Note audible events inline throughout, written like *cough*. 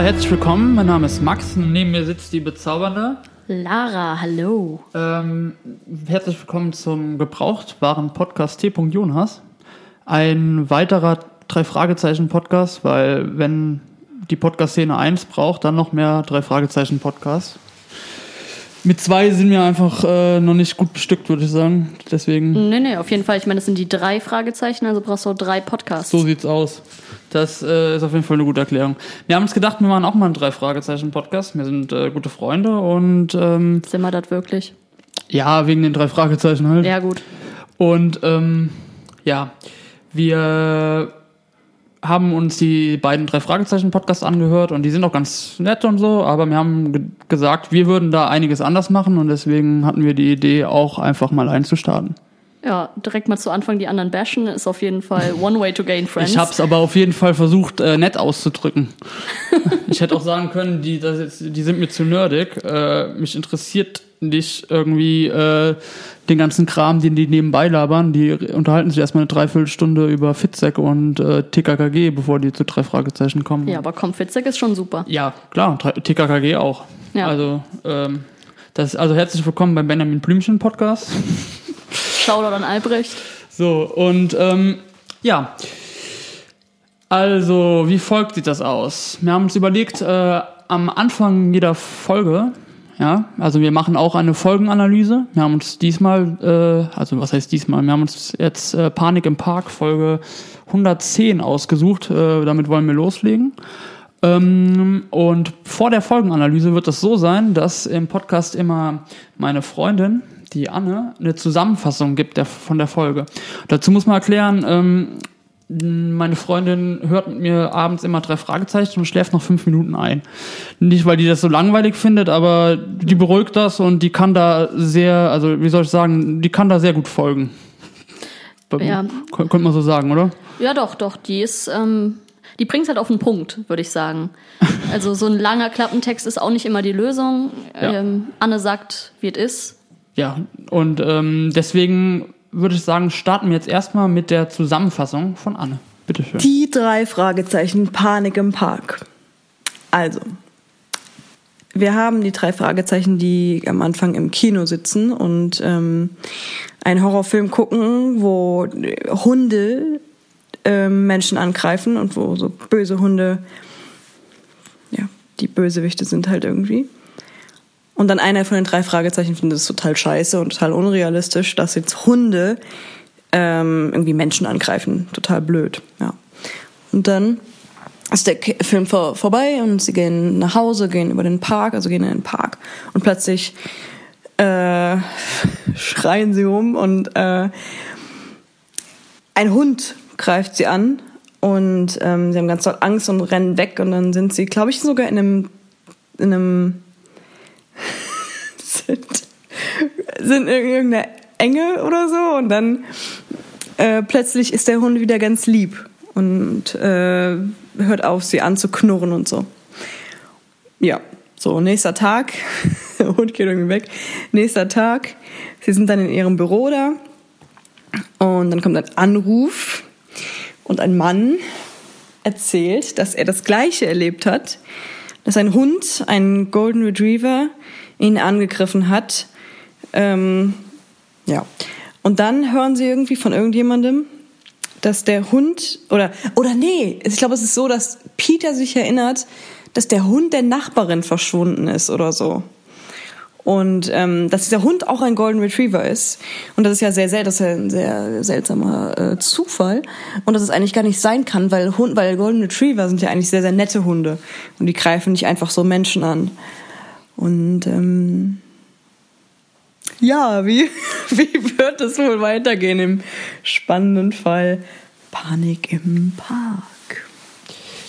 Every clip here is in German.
Ja, herzlich willkommen. Mein Name ist Max. Neben mir sitzt die bezaubernde Lara. Hallo. Ähm, herzlich willkommen zum gebrauchtwaren Podcast T. Jonas. Ein weiterer drei Fragezeichen Podcast, weil wenn die Podcast-Szene eins braucht, dann noch mehr drei Fragezeichen Podcast. Mit zwei sind wir einfach äh, noch nicht gut bestückt, würde ich sagen. Deswegen. Nee, nee, auf jeden Fall. Ich meine, das sind die drei Fragezeichen, also brauchst du auch drei Podcasts. So sieht's aus. Das äh, ist auf jeden Fall eine gute Erklärung. Wir haben uns gedacht, wir machen auch mal einen drei Fragezeichen Podcast. Wir sind äh, gute Freunde und ähm, Sind wir das wirklich? ja, wegen den drei Fragezeichen halt. Ja, gut. Und ähm, ja, wir haben uns die beiden drei Fragezeichen Podcasts angehört und die sind auch ganz nett und so, aber wir haben ge gesagt, wir würden da einiges anders machen und deswegen hatten wir die Idee auch einfach mal einzustarten. Ja, direkt mal zu Anfang die anderen bashen ist auf jeden Fall one way to gain friends. Ich habe es aber auf jeden Fall versucht, äh, nett auszudrücken. ich hätte auch sagen können, die, das jetzt, die sind mir zu nerdig. Äh, mich interessiert nicht irgendwie äh, den ganzen Kram, den die nebenbei labern. Die unterhalten sich erstmal eine Dreiviertelstunde über Fitzek und äh, TKKG, bevor die zu drei Fragezeichen kommen. Ja, aber komm, Fitzek ist schon super. Ja, klar, TKKG auch. Ja. Also, ähm, das, also herzlich willkommen beim Benjamin Blümchen Podcast. Shoutout an Albrecht. So, und ähm, ja. Also, wie folgt sieht das aus? Wir haben uns überlegt, äh, am Anfang jeder Folge, ja, also wir machen auch eine Folgenanalyse. Wir haben uns diesmal, äh, also was heißt diesmal, wir haben uns jetzt äh, Panik im Park Folge 110 ausgesucht. Äh, damit wollen wir loslegen. Ähm, und vor der Folgenanalyse wird es so sein, dass im Podcast immer meine Freundin, die Anne, eine Zusammenfassung gibt der, von der Folge. Dazu muss man erklären, ähm, meine Freundin hört mit mir abends immer drei Fragezeichen und schläft noch fünf Minuten ein. Nicht, weil die das so langweilig findet, aber die beruhigt das und die kann da sehr, also wie soll ich sagen, die kann da sehr gut folgen. Ja. Kön- Könnte man so sagen, oder? Ja, doch, doch. Die ist, ähm, die bringt's halt auf den Punkt, würde ich sagen. Also so ein langer Klappentext ist auch nicht immer die Lösung. Ja. Ähm, Anne sagt, wie es ist. Ja, und ähm, deswegen würde ich sagen, starten wir jetzt erstmal mit der Zusammenfassung von Anne. Bitte schön. Die drei Fragezeichen Panik im Park. Also, wir haben die drei Fragezeichen, die am Anfang im Kino sitzen und ähm, einen Horrorfilm gucken, wo Hunde ähm, Menschen angreifen und wo so böse Hunde, ja, die Bösewichte sind halt irgendwie. Und dann einer von den drei Fragezeichen findet es total scheiße und total unrealistisch, dass jetzt Hunde ähm, irgendwie Menschen angreifen. Total blöd, ja. Und dann ist der Film vor, vorbei und sie gehen nach Hause, gehen über den Park, also gehen in den Park und plötzlich äh, *laughs* schreien sie um und äh, ein Hund greift sie an und ähm, sie haben ganz doll Angst und rennen weg und dann sind sie, glaube ich, sogar in einem in einem sind, sind in irgendeiner Enge oder so und dann äh, plötzlich ist der Hund wieder ganz lieb und äh, hört auf, sie anzuknurren und so. Ja, so, nächster Tag, der *laughs* Hund geht irgendwie weg. Nächster Tag, sie sind dann in ihrem Büro da und dann kommt ein Anruf und ein Mann erzählt, dass er das Gleiche erlebt hat, dass ein Hund, ein Golden Retriever, ihn angegriffen hat. Ähm, ja. Und dann hören sie irgendwie von irgendjemandem, dass der Hund oder oder nee, ich glaube, es ist so, dass Peter sich erinnert, dass der Hund der Nachbarin verschwunden ist oder so. Und ähm, dass dieser Hund auch ein Golden Retriever ist. Und das ist ja sehr, sehr, das ist ja ein sehr seltsamer äh, Zufall. Und dass es eigentlich gar nicht sein kann, weil Hund, weil Golden Retriever sind ja eigentlich sehr, sehr nette Hunde. Und die greifen nicht einfach so Menschen an. Und ähm, ja, wie, *laughs* wie wird es wohl weitergehen im spannenden Fall Panik im Park?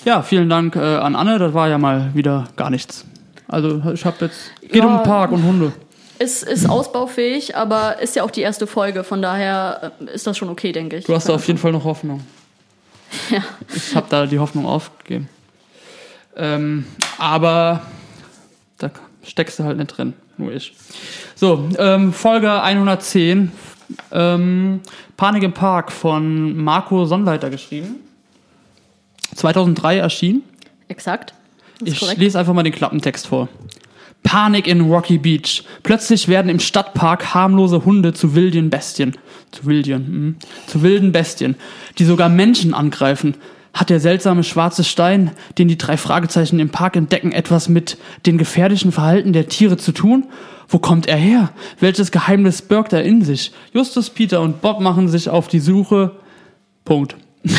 Ja, vielen Dank äh, an Anne. Das war ja mal wieder gar nichts. Also ich habe jetzt geht Ja. um den Park und Hunde. Ist, ist ausbaufähig, aber ist ja auch die erste Folge, von daher äh, ist das schon okay, denke ich. Du hast da auf jeden Fall noch Hoffnung. *laughs* Ja. Ich habe da die Hoffnung aufgegeben. Ähm, aber da steckst du halt nicht drin, nur ich. So, ähm, Folge 110. Ähm, Panik im Park von Marco Sonnleiter geschrieben. 2003 erschienen. Exakt. Ich korrekt. lese einfach mal den Klappentext vor. Panik in Rocky Beach. Plötzlich werden im Stadtpark harmlose Hunde zu wilden Bestien. Zu wilden, hm, zu wilden Bestien, die sogar Menschen angreifen. Hat der seltsame schwarze Stein, den die drei Fragezeichen im Park entdecken, etwas mit dem gefährlichen Verhalten der Tiere zu tun? Wo kommt er her? Welches Geheimnis birgt er in sich? Justus, Peter und Bob machen sich auf die Suche. Punkt. *laughs*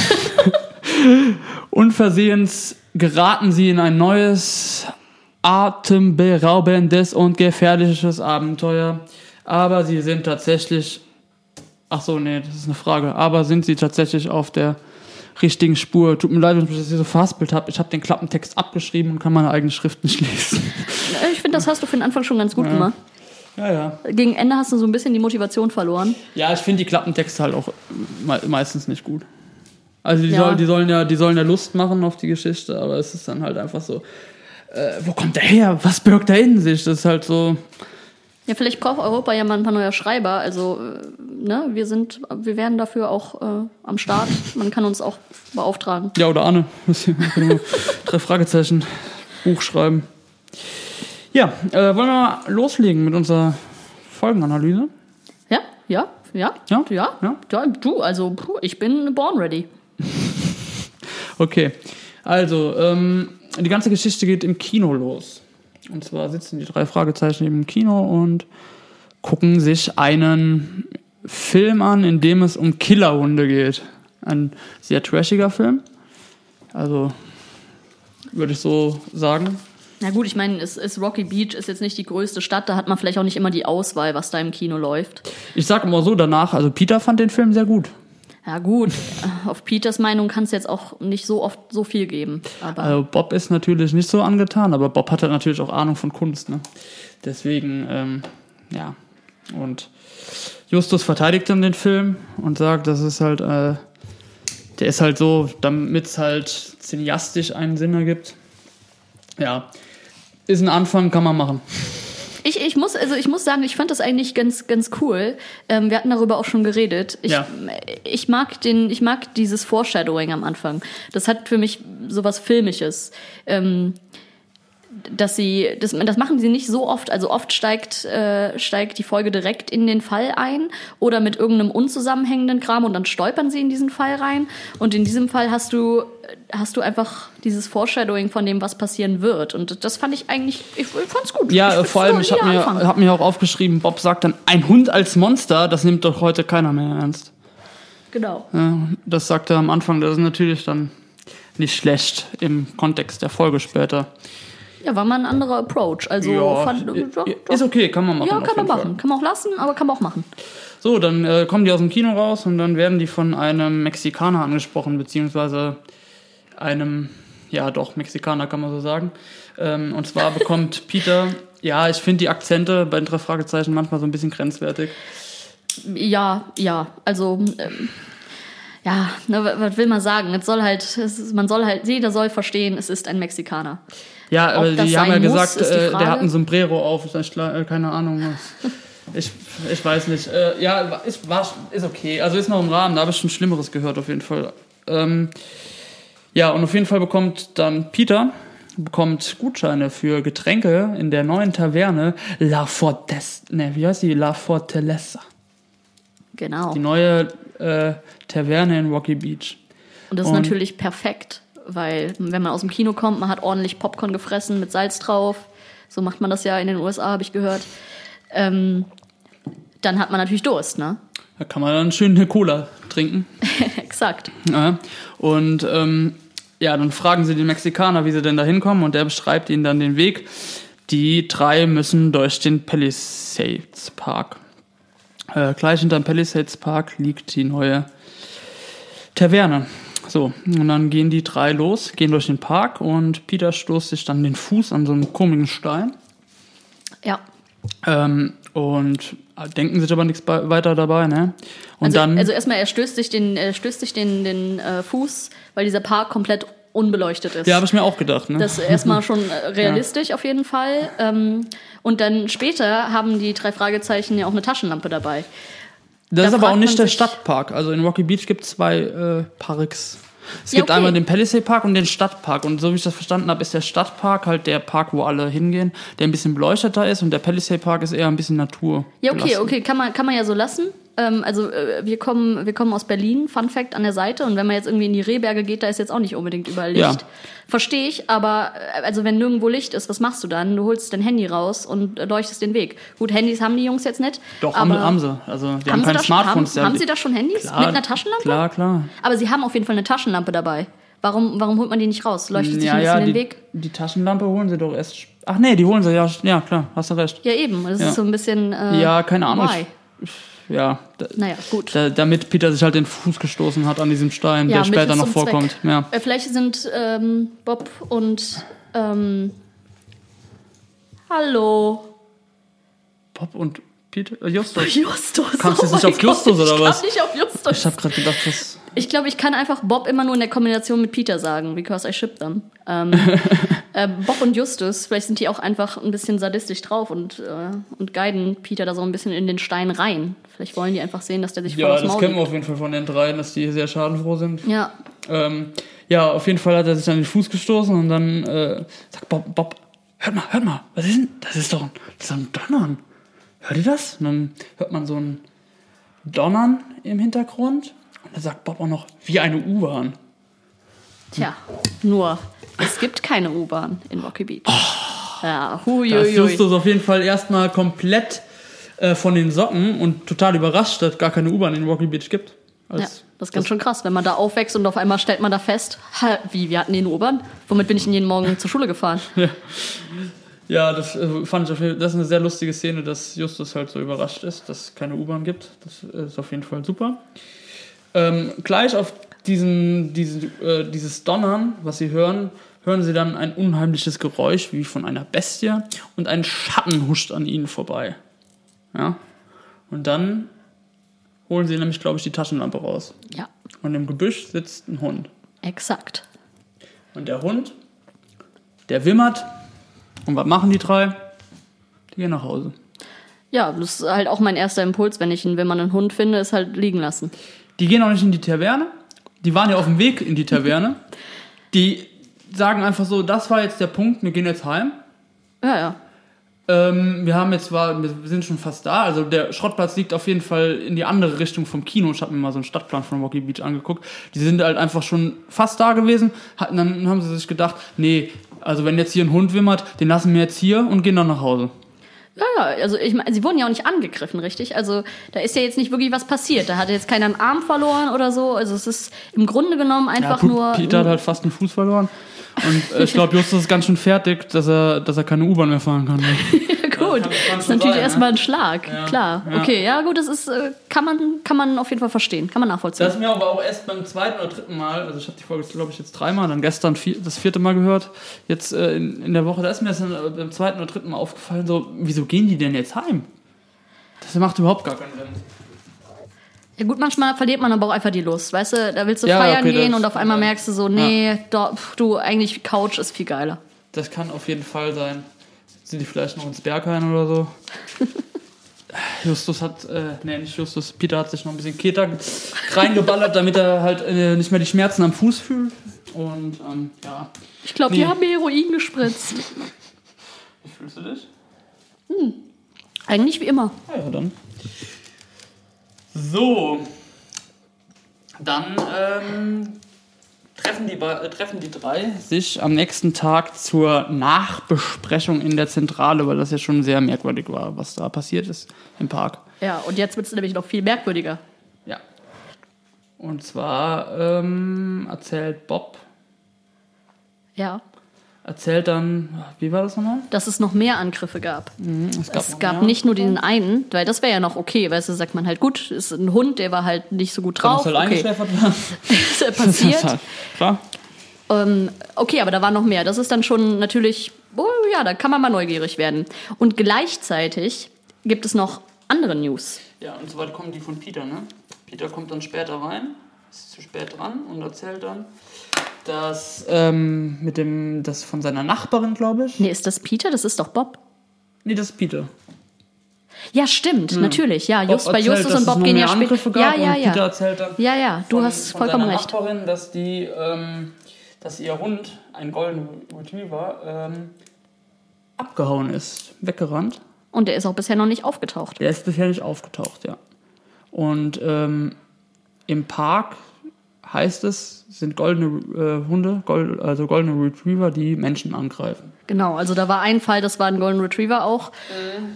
Unversehens geraten sie in ein neues, atemberaubendes und gefährliches Abenteuer. Aber sie sind tatsächlich. Ach so, nee, das ist eine Frage. Aber sind sie tatsächlich auf der richtigen Spur? Tut mir leid, wenn ich das hier so verhaspelt habe. Ich habe den Klappentext abgeschrieben und kann meine eigene Schrift nicht lesen. *laughs* Ich finde, das hast du für den Anfang schon ganz gut gemacht. Ja, ja. Gegen Ende hast du so ein bisschen die Motivation verloren. Ja, ich finde die Klappentexte halt auch me meistens nicht gut. Also die, Ja. soll, die, sollen ja, die sollen ja Lust machen auf die Geschichte, aber es ist dann halt einfach so, äh, wo kommt der her? Was birgt er in sich? Das ist halt so, Ja, vielleicht braucht Europa ja mal ein paar neue Schreiber. Also, äh, ne, wir sind, wir werden dafür auch äh, am Start. Man kann uns auch beauftragen. ja oder Anne. Drei Fragezeichen, Buch schreiben. Ja, äh, wollen wir mal loslegen mit unserer Folgenanalyse? Ja, ja, ja, Ja? ja. Ja? ja du, also, puh, ich bin born ready. *laughs* Okay, also ähm, die ganze Geschichte geht im Kino los. Und zwar sitzen die drei Fragezeichen im Kino und gucken sich einen Film an, in dem es um Killerhunde geht. Ein sehr trashiger Film. Also würde ich so sagen. Na gut, ich meine, es ist Rocky Beach ist jetzt nicht die größte Stadt, da hat man vielleicht auch nicht immer die Auswahl, was da im Kino läuft. Ich sag immer so danach, also Peter fand den Film sehr gut. Ja gut, auf Peters Meinung kann es jetzt auch nicht so oft so viel geben. Also Bob ist natürlich nicht so angetan, aber Bob hat halt natürlich auch Ahnung von Kunst, ne? Deswegen, ähm, ja. Und Justus verteidigt dann den Film und sagt, das ist halt, äh, der ist halt so, damit es halt cineastisch einen Sinn ergibt. Ja. Ist ein Anfang, kann man machen. Ich, ich muss also ich muss sagen, ich fand das eigentlich ganz ganz cool. Ähm, wir hatten darüber auch schon geredet. Ich, Ja. ich mag den, ich mag dieses Foreshadowing am Anfang. Das hat für mich sowas Filmisches. Ähm, dass sie, das, das machen sie nicht so oft. Also oft steigt, äh, steigt die Folge direkt in den Fall ein oder mit irgendeinem unzusammenhängenden Kram und dann stolpern sie in diesen Fall rein. Und in diesem Fall hast du, hast du einfach dieses Foreshadowing von dem, was passieren wird. Und das fand ich eigentlich, ich fand's gut. Ja, äh, vor allem, ich habe mir, hab mir auch aufgeschrieben, Bob sagt dann, ein Hund als Monster, das nimmt doch heute keiner mehr ernst. Genau. Ja, das sagt er am Anfang, das ist natürlich dann nicht schlecht im Kontext der Folge später. Ja, war mal ein anderer Approach. Also fand, i- doch, ist okay, kann man machen. Ja, kann man machen. Fall. Kann man auch lassen, aber kann man auch machen. So, dann äh, kommen die aus dem Kino raus und dann werden die von einem Mexikaner angesprochen, beziehungsweise einem, ja doch, Mexikaner kann man so sagen. Ähm, und zwar *laughs* bekommt Peter, ja, ich finde die Akzente bei den drei Fragezeichen manchmal so ein bisschen grenzwertig. Ja, ja. Also, ähm, ja, ne, wa- was will man sagen? Es soll halt, es man soll halt, jeder soll verstehen, es ist ein Mexikaner. Ja, aber die haben ja muss, gesagt, äh, der hat ein Sombrero auf, äh, keine Ahnung was. Ich, ich weiß nicht. Äh, ja, ist, war, ist okay. Also ist noch im Rahmen, da habe ich schon Schlimmeres gehört auf jeden Fall. Ähm, ja, und auf jeden Fall bekommt dann Peter bekommt Gutscheine für Getränke in der neuen Taverne La Fortes, ne, wie heißt die? La Fortaleza. Genau. Die neue äh, Taverne in Rocky Beach. Und das ist Und- natürlich perfekt, weil wenn man aus dem Kino kommt, man hat ordentlich Popcorn gefressen mit Salz drauf. So macht man das ja in den USA, habe ich gehört. Ähm, dann hat man natürlich Durst, ne? Da kann man dann schön eine Cola trinken. *laughs* Exakt. Ja, und ähm, ja, dann fragen sie den Mexikaner, wie sie denn da hinkommen, und der beschreibt ihnen dann den Weg. Die drei müssen durch den Palisades Park. Äh, gleich hinterm Palisades Park liegt die neue Taverne. So, und dann gehen die drei los, gehen durch den Park und Peter stoßt sich dann den Fuß an so einem komischen Stein. Ja. Ähm, und denken sich aber nichts weiter dabei, ne? Und Also, dann. also erstmal, er stößt sich den, er stößt sich den, den äh, Fuß, weil dieser Park komplett unbeleuchtet ist. ja, habe ich mir auch gedacht, ne? Das ist erstmal schon äh, *laughs* realistisch auf jeden Fall. Ähm, und dann später haben die drei Fragezeichen ja auch eine Taschenlampe dabei. Das Da ist aber auch nicht der Stadtpark. Also in Rocky Beach gibt es zwei äh, Parks. Es Ja, gibt okay. einmal den Palisade Park und den Stadtpark. Und so wie ich das verstanden habe, ist der Stadtpark halt der Park, wo alle hingehen, der ein bisschen beleuchteter ist und der Palisade Park ist eher ein bisschen Natur. Ja, okay, okay, kann man, kann man ja so lassen. Ähm, also äh, wir kommen, wir kommen aus Berlin, Fun Fact an der Seite. Und wenn man jetzt irgendwie in die Rehberge geht, da ist jetzt auch nicht unbedingt überall Licht. Ja. Verstehe ich, aber äh, also wenn nirgendwo Licht ist, was machst du dann? Du holst dein Handy raus und äh, leuchtest den Weg. Gut, Handys haben die Jungs jetzt nicht. Doch, haben, aber haben sie. Also, die haben, haben, keine Smartphones. haben, haben sie da schon Handys Klar, mit einer Taschenlampe? Klar, klar. Aber sie haben auf jeden Fall eine Taschenlampe dabei. Warum, warum holt man die nicht raus? Leuchtet sich Ja, ein bisschen ja, den die, Weg? die Taschenlampe holen sie doch erst. Ach nee, die holen sie, ja, ja klar, hast du recht. Ja, eben. Das Ja. ist so ein bisschen. Äh, Ja, keine Ahnung. Why? Ja, Naja, gut. da, damit Peter sich halt den Fuß gestoßen hat an diesem Stein, Ja, der später noch vorkommt. Zweck. Ja. Äh, Vielleicht sind ähm, Bob und ähm, Hallo. Bob und Peter, äh, Justus. *laughs* Justus. Kamst du jetzt nicht auf Justus, Gott, oder ich was? kam nicht auf Justus. Ich habe gerade gedacht, das. Ich glaube, ich kann einfach Bob immer nur in der Kombination mit Peter sagen, because I ship them. Ähm, *laughs* äh, Bob und Justus, vielleicht sind die auch einfach ein bisschen sadistisch drauf und, äh, und guiden Peter da so ein bisschen in den Stein rein. Vielleicht wollen die einfach sehen, dass der sich Ja, das Maul kennen wir auf jeden Fall von den dreien, dass die sehr schadenfroh sind. Ja, Ähm, ja, auf jeden Fall hat er sich an den Fuß gestoßen und dann äh, sagt Bob, Bob, hört mal, hört mal, was ist denn? Das ist doch ein, das ist doch ein Donnern. Hört ihr das? Und dann hört man so ein Donnern im Hintergrund und dann sagt Bob auch noch, wie eine U-Bahn. Tja, nur, es gibt keine U-Bahn in Rocky Beach. Ja, Da ist huiuiui. Justus auf jeden Fall erstmal komplett äh, von den Socken und total überrascht, dass es gar keine U-Bahn in Rocky Beach gibt. Ja, Als, das ist ganz schön krass, wenn man da aufwächst und auf einmal stellt man da fest, ha, wie, wir hatten den U-Bahn? Womit bin ich denn jeden Morgen zur Schule gefahren? *laughs* Ja, das äh, fand ich auf jeden Fall, das ist eine sehr lustige Szene, dass Justus halt so überrascht ist, dass es keine U-Bahn gibt. Das ist auf jeden Fall super. Ähm, gleich auf diesen, diesen, äh, dieses Donnern, was sie hören, hören sie dann ein unheimliches Geräusch wie von einer Bestie und ein Schatten huscht an ihnen vorbei. Ja. Und dann holen sie nämlich, glaube ich, die Taschenlampe raus. Ja, Und im Gebüsch sitzt ein Hund. exakt. Und der Hund, der wimmert. Und was machen die drei? Die gehen nach Hause. Ja, das ist halt auch mein erster Impuls, wenn ich einen, wenn man einen Hund finde, ist halt liegen lassen. Die gehen auch nicht in die Taverne. Die waren ja auf dem Weg in die Taverne. Die sagen einfach so, das war jetzt der Punkt, wir gehen jetzt heim. Ja, ja. Ähm, wir haben jetzt zwar, wir sind schon fast da, also der Schrottplatz liegt auf jeden Fall in die andere Richtung vom Kino. Ich habe mir mal so einen Stadtplan von Rocky Beach angeguckt. Die sind halt einfach schon fast da gewesen. Hatten, dann haben sie sich gedacht, nee, also wenn jetzt hier ein Hund wimmert, den lassen wir jetzt hier und gehen dann nach Hause. Ja, ja, also ich meine, sie wurden ja auch nicht angegriffen, richtig? Also da ist ja jetzt nicht wirklich was passiert. Da hat jetzt keiner einen Arm verloren oder so. Also es ist im Grunde genommen einfach Pu- nur. Peter hat halt fast einen Fuß verloren. Und äh, ich glaube, Justus ist ganz schön fertig, dass er, dass er keine U-Bahn mehr fahren kann. *laughs* gut. das ist natürlich sein, erstmal ein Schlag, Ja, klar. ja. Okay, ja gut, das ist, äh, kann man, kann man auf jeden Fall verstehen, kann man nachvollziehen. Das ist mir aber auch erst beim zweiten oder dritten Mal, also ich habe die Folge, glaube ich, jetzt dreimal, dann gestern vier, das vierte Mal gehört, jetzt äh, in, in der Woche, da ist mir das dann äh, beim zweiten oder dritten Mal aufgefallen, so, wieso gehen die denn jetzt heim? Das macht überhaupt gar keinen Sinn. Ja gut, manchmal verliert man aber auch einfach die Lust, weißt du? Da willst du Ja, feiern okay, gehen und auf einmal merkst du so, nee, doch, pf, du, eigentlich Couch ist viel geiler. Das kann auf jeden Fall sein. Sind die vielleicht noch ins Berghain oder so? *laughs* Justus hat, äh, nee, nicht Justus, Peter hat sich noch ein bisschen Keter reingeballert, damit er halt äh, nicht mehr die Schmerzen am Fuß fühlt. Und ähm, ja, Ich glaube, Nee. die haben mir Heroin gespritzt. wie fühlst du dich? Eigentlich wie immer. Ja, ja, dann. So. Dann ähm, treffen, die, äh, treffen die drei sich am nächsten Tag zur Nachbesprechung in der Zentrale, weil das ja schon sehr merkwürdig war, was da passiert ist im Park. Ja, und jetzt wird es nämlich noch viel merkwürdiger. Ja. Und zwar ähm, erzählt Bob, Ja, erzählt dann, wie war das nochmal? dass es noch mehr Angriffe gab. Es Es gab mehr. nicht nur diesen einen, weil das wäre ja noch okay, weißt du, sagt man halt, gut, ist ein Hund, der war halt nicht so gut drauf. das halt Okay, eingeschläfert werden? *laughs* ist ja Das ist passiert. halt, *laughs* klar. Ähm, okay, aber da war noch mehr. Das ist dann schon natürlich, oh ja, da kann man mal neugierig werden. Und gleichzeitig gibt es noch andere News. Ja, und so weiter kommen die von Peter, ne? Peter kommt dann später rein, ist zu spät dran und erzählt dann, dass ähm, mit dem, das von seiner Nachbarin, glaube ich. Nee, ist das Peter? Das ist doch Bob. Nee, das ist Peter. Ja, stimmt, natürlich. Ja, Just, Bob bei erzählt, Justus und Bob gehen ja später. Ja, ja, und Peter ja. erzählt dann Ja, ja, du von- hast vollkommen recht. Nachbarin, dass die, ähm, dass ihr Hund, ein Golden Retriever, ähm, abgehauen ist, weggerannt. Und der ist auch bisher noch nicht aufgetaucht. Der ist bisher nicht aufgetaucht, ja. Und ähm, im Park heißt es, sind goldene äh, Hunde, gold, also goldene Retriever, die Menschen angreifen. Genau, also da war ein Fall, das war ein Golden Retriever auch.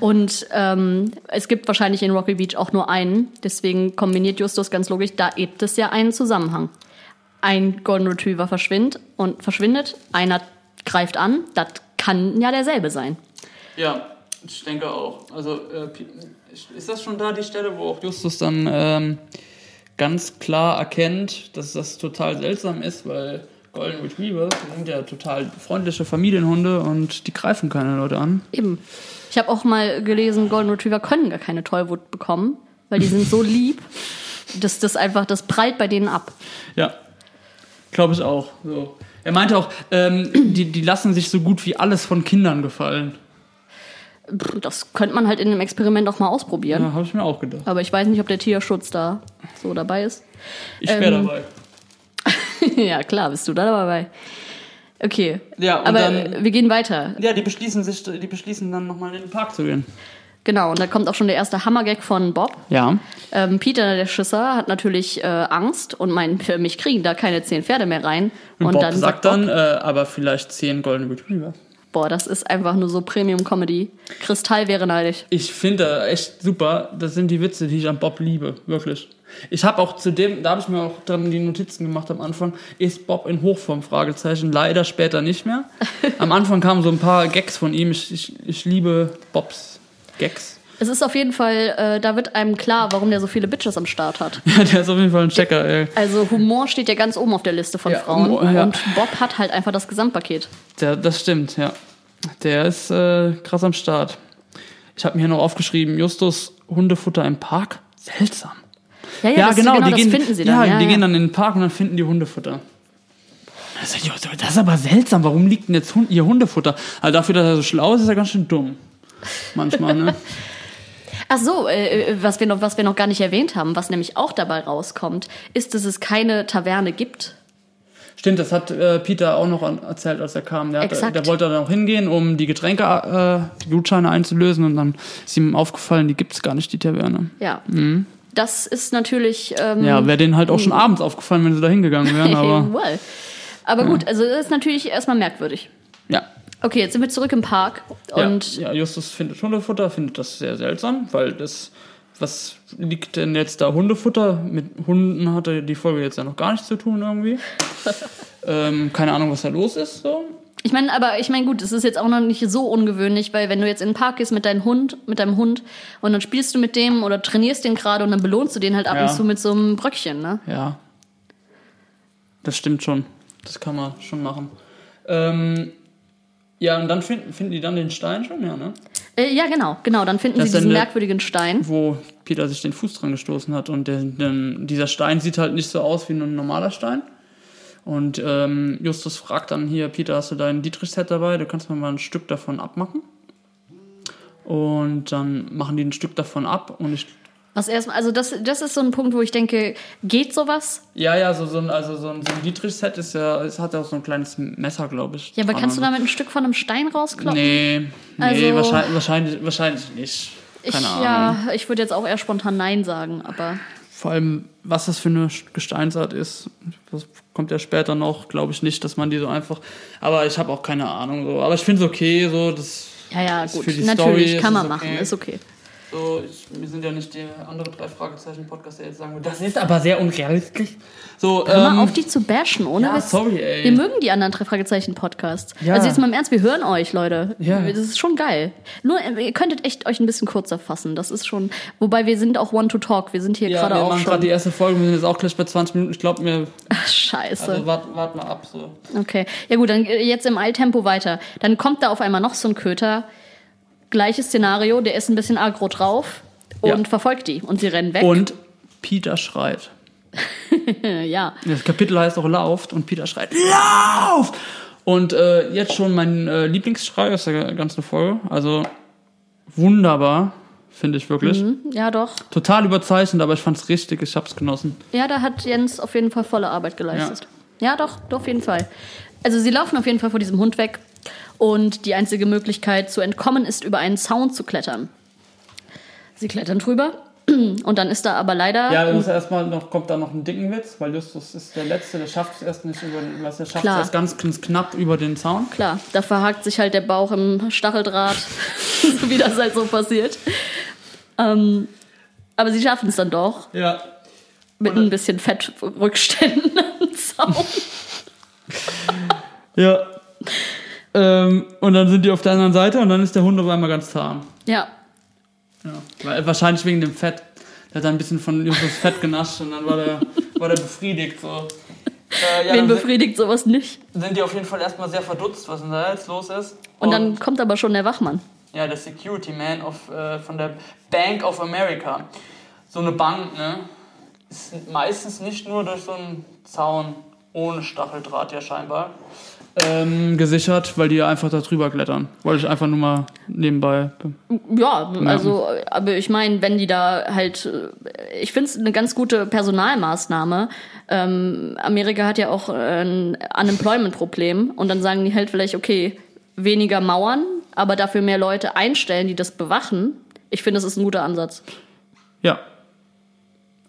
Und ähm, es gibt wahrscheinlich in Rocky Beach auch nur einen. Deswegen kombiniert Justus ganz logisch, da gibt es ja einen Zusammenhang. Ein Golden Retriever verschwindet und verschwindet, einer greift an, das kann ja derselbe sein. Ja, ich denke auch. Also äh, ist das schon da die Stelle, wo auch Justus dann ähm, ganz klar erkennt, dass das total seltsam ist, weil Golden Retriever sind ja total freundliche Familienhunde und die greifen keine Leute an. Eben. Ich habe auch mal gelesen, Golden Retriever können gar keine Tollwut bekommen, weil die sind so *laughs* lieb, dass das einfach, das prallt bei denen ab. Ja, glaube ich auch. So. Er meinte auch, ähm, die, die lassen sich so gut wie alles von Kindern gefallen. Das könnte man halt in einem Experiment auch mal ausprobieren. Ja, habe ich mir auch gedacht. Aber ich weiß nicht, ob der Tierschutz da so dabei ist. Ich wäre Ähm, dabei. *laughs* ja, klar, bist du da dabei. Okay. Ja, Aber dann- wir gehen weiter. Ja, die beschließen sich, die beschließen dann nochmal in den Park zu gehen. Genau, und da kommt auch schon der erste Hammergag von Bob. Ja. Ähm, Peter, der Schisser, hat natürlich äh, Angst und meint, für mich kriegen da keine zehn Pferde mehr rein. Und, Und, Bob dann sagt Bob, dann, äh, aber vielleicht zehn Golden Retriever. Boah, das ist einfach nur so Premium-Comedy. Kristall wäre neidisch. Ich finde echt super. Das sind die Witze, die ich an Bob liebe. Wirklich. Ich habe auch zu dem, da habe ich mir auch dann die Notizen gemacht am Anfang, ist Bob in Hochform? Fragezeichen. Leider später nicht mehr. *laughs* Am Anfang kamen so ein paar Gags von ihm. Ich, ich, ich liebe Bobs Gags. Es ist auf jeden Fall, äh, da wird einem klar, warum der so viele Bitches am Start hat. Ja, der ist auf jeden Fall ein Checker, ey. Also Humor steht ja ganz oben auf der Liste von Ja, Frauen. Humor, ja. Und Bob hat halt einfach das Gesamtpaket. Der, das stimmt, ja. Der ist äh, krass am Start. Ich habe mir hier noch aufgeschrieben, Justus Hundefutter im Park. Seltsam. Ja, ja, das, genau, die das gehen, finden sie dann. Ja, Ja, die ja. gehen dann in den Park und dann finden die Hundefutter. Das ist, das ist aber seltsam. Warum liegt denn jetzt Hund, ihr Hundefutter? Also dafür, dass er so schlau ist, ist er ganz schön dumm. Manchmal, ne? *laughs* Ach so, äh, äh, was wir, noch, was wir noch gar nicht erwähnt haben, was nämlich auch dabei rauskommt, ist, dass es keine Taverne gibt. Stimmt, das hat äh, Peter auch noch an, erzählt, als er kam. Der, hat, der wollte dann auch hingehen, um die Getränke, äh, die Gutscheine einzulösen und dann ist ihm aufgefallen, die gibt's gar nicht, die Taverne. Ja. Das ist natürlich. Ähm, Mhm. Ja, wäre denen halt auch schon abends aufgefallen, wenn sie da hingegangen wären, *laughs* aber well. Aber gut, also das ist natürlich erstmal merkwürdig. ja. Okay, jetzt sind wir zurück im Park und ja, ja, Justus findet Hundefutter, findet das sehr seltsam, weil das, was liegt denn jetzt da Hundefutter? Mit Hunden hatte die Folge jetzt ja noch gar nichts zu tun irgendwie. *laughs* ähm, keine Ahnung, was da los ist, so. ich meine, aber ich meine, gut, es ist jetzt auch noch nicht so ungewöhnlich, weil wenn du jetzt in den Park gehst mit deinem Hund, mit deinem Hund und dann spielst du mit dem oder trainierst den gerade und dann belohnst du den halt ab Ja. und zu mit so einem Bröckchen, ne? Ja. Das stimmt schon. Das kann man schon machen. Ähm, ja, und dann finden, finden die dann den Stein schon, ja, ne? Äh, ja, genau, genau. Dann finden Das sie diesen der- merkwürdigen Stein. Wo Peter sich den Fuß dran gestoßen hat. Und der, der, dieser Stein sieht halt nicht so aus wie ein normaler Stein. Und ähm, Justus fragt dann hier, Peter, hast du dein Dietrich-Set dabei? Du kannst mir mal ein Stück davon abmachen. Und dann machen die ein Stück davon ab. Und ich, Was erstmal, also das, das ist so ein Punkt, wo ich denke, geht sowas? ja, ja, so, so ein, also so ein, so ein Dietrich-Set ist ja, es hat ja auch so ein kleines Messer, glaube ich. Ja, aber kannst du damit ein Stück von einem Stein rauskloppen? Nee, nee Also- wahrscheinlich, wahrscheinlich, wahrscheinlich nicht. Ich, Keine Ahnung. ja, ich würde jetzt auch eher spontan Nein sagen, aber Vor allem, was das für eine Gesteinsart ist, das kommt ja später noch, glaube ich nicht, dass man die so einfach. Aber ich habe auch keine Ahnung so. Aber ich finde es okay, so das. ja, ja, gut. für die Natürlich Story kann man es machen, okay. ist okay. So, ich, wir sind ja nicht der andere drei Fragezeichen Podcast, der jetzt sagen würde, das ist aber sehr unrealistisch. So, Hör ähm, mal auf, die zu bashen, ohne ja, Witz. sorry, ey. Wir mögen die anderen drei Fragezeichen Podcasts. Ja. Also jetzt mal im Ernst, wir hören euch, Leute. Ja. Das ist schon geil. Nur, äh, ihr könntet echt euch ein bisschen kurzer fassen. Das ist schon, wobei wir sind auch One to Talk. Wir sind hier ja, gerade wir auch machen gerade schon. die erste Folge, wir sind jetzt auch gleich bei 20 Minuten. Ich glaube mir, *laughs* Ach, scheiße. also wart, wart mal ab. So. Okay. Ja gut, dann äh, jetzt im Eiltempo weiter. Dann kommt da auf einmal noch so ein Köter. Gleiches Szenario, der ist ein bisschen aggro drauf und Ja. verfolgt die. Und sie rennen weg. Und Peter schreit. *laughs* Ja. Das Kapitel heißt auch Lauft und Peter schreit Lauf! Und äh, jetzt schon mein äh, Lieblingsschrei aus der ganzen Folge. Also wunderbar. finde ich wirklich. Mhm, ja, doch. Total überzeichnet, aber ich fand's richtig, ich hab's genossen. Ja, da hat Jens auf jeden Fall volle Arbeit geleistet. Ja, doch, doch, auf jeden Fall. Also sie laufen auf jeden Fall vor diesem Hund weg und die einzige Möglichkeit zu entkommen ist, über einen Zaun zu klettern. Sie klettern drüber und dann ist da aber leider... Ja, muss erstmal noch, kommt da noch ein dicken Witz, weil Justus ist der Letzte, der schafft es erst nicht über den, was er schafft, Klar. erst ganz, ganz knapp über den Zaun. Klar, da verhakt sich halt der Bauch im Stacheldraht, so *laughs* wie das halt so passiert. Ähm, aber sie schaffen es dann doch, Ja. mit ein bisschen Fettrückständen am Zaun. Ja. Ähm, und dann sind die auf der anderen Seite und dann ist der Hund auf einmal ganz zahm. Ja, Ja. Weil, wahrscheinlich wegen dem Fett. Der hat dann ein bisschen von Justus *laughs* Fett genascht und dann war der, war der befriedigt. So. Äh, ja, wen sind, befriedigt sowas nicht? sind die auf jeden Fall erstmal sehr verdutzt, was denn da jetzt los ist. Und dann kommt aber schon der Wachmann. Ja, der Security Man of, äh, von der Bank of America. So eine Bank, ne? Ist meistens nicht nur durch so einen Zaun ohne Stacheldraht ja scheinbar ähm, gesichert, weil die einfach da drüber klettern. Wollte ich einfach nur mal nebenbei. Ja, also, aber ich meine, wenn die da halt, äh, ich finde es eine ganz gute Personalmaßnahme. Ähm, Amerika hat ja auch ein Unemployment-Problem und dann sagen die halt vielleicht, okay, weniger Mauern, aber dafür mehr Leute einstellen, die das bewachen. Ich finde, das ist ein guter Ansatz. Ja.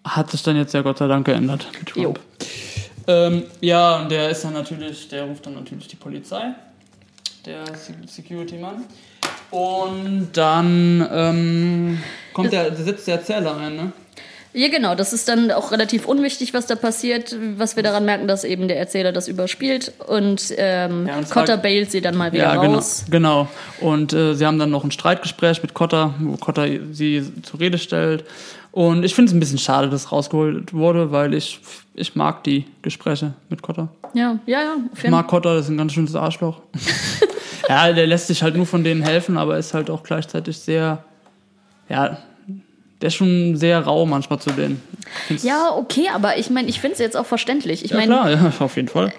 Hat sich dann jetzt ja Gott sei Dank geändert mit Jo. Ähm, ja, und der ist dann natürlich, der ruft dann natürlich die Polizei, der Se- Security-Mann. Und dann ähm, kommt der, sitzt der Erzähler ein, ne? Ja, genau. Das ist dann auch relativ unwichtig, was da passiert, was wir daran merken, dass eben der Erzähler das überspielt und, ähm, Ja, und Cotter bailt sie dann mal wieder Ja, genau, raus. genau. Und äh, sie haben dann noch ein Streitgespräch mit Cotter, wo Cotter sie zur Rede stellt. Und ich finde es ein bisschen schade, dass rausgeholt wurde, weil ich, ich mag die Gespräche mit Cotter. Ja, ja, ja. Ich mag Cotter, das ist ein ganz schönes Arschloch. *laughs* *laughs* ja, der lässt sich halt nur von denen helfen, aber ist halt auch gleichzeitig sehr, ja, der ist schon sehr rau manchmal zu denen. Find's- Ja, okay, aber ich meine, ich finde es jetzt auch verständlich. Ich ja meine, klar, ja, *laughs* auf jeden Fall.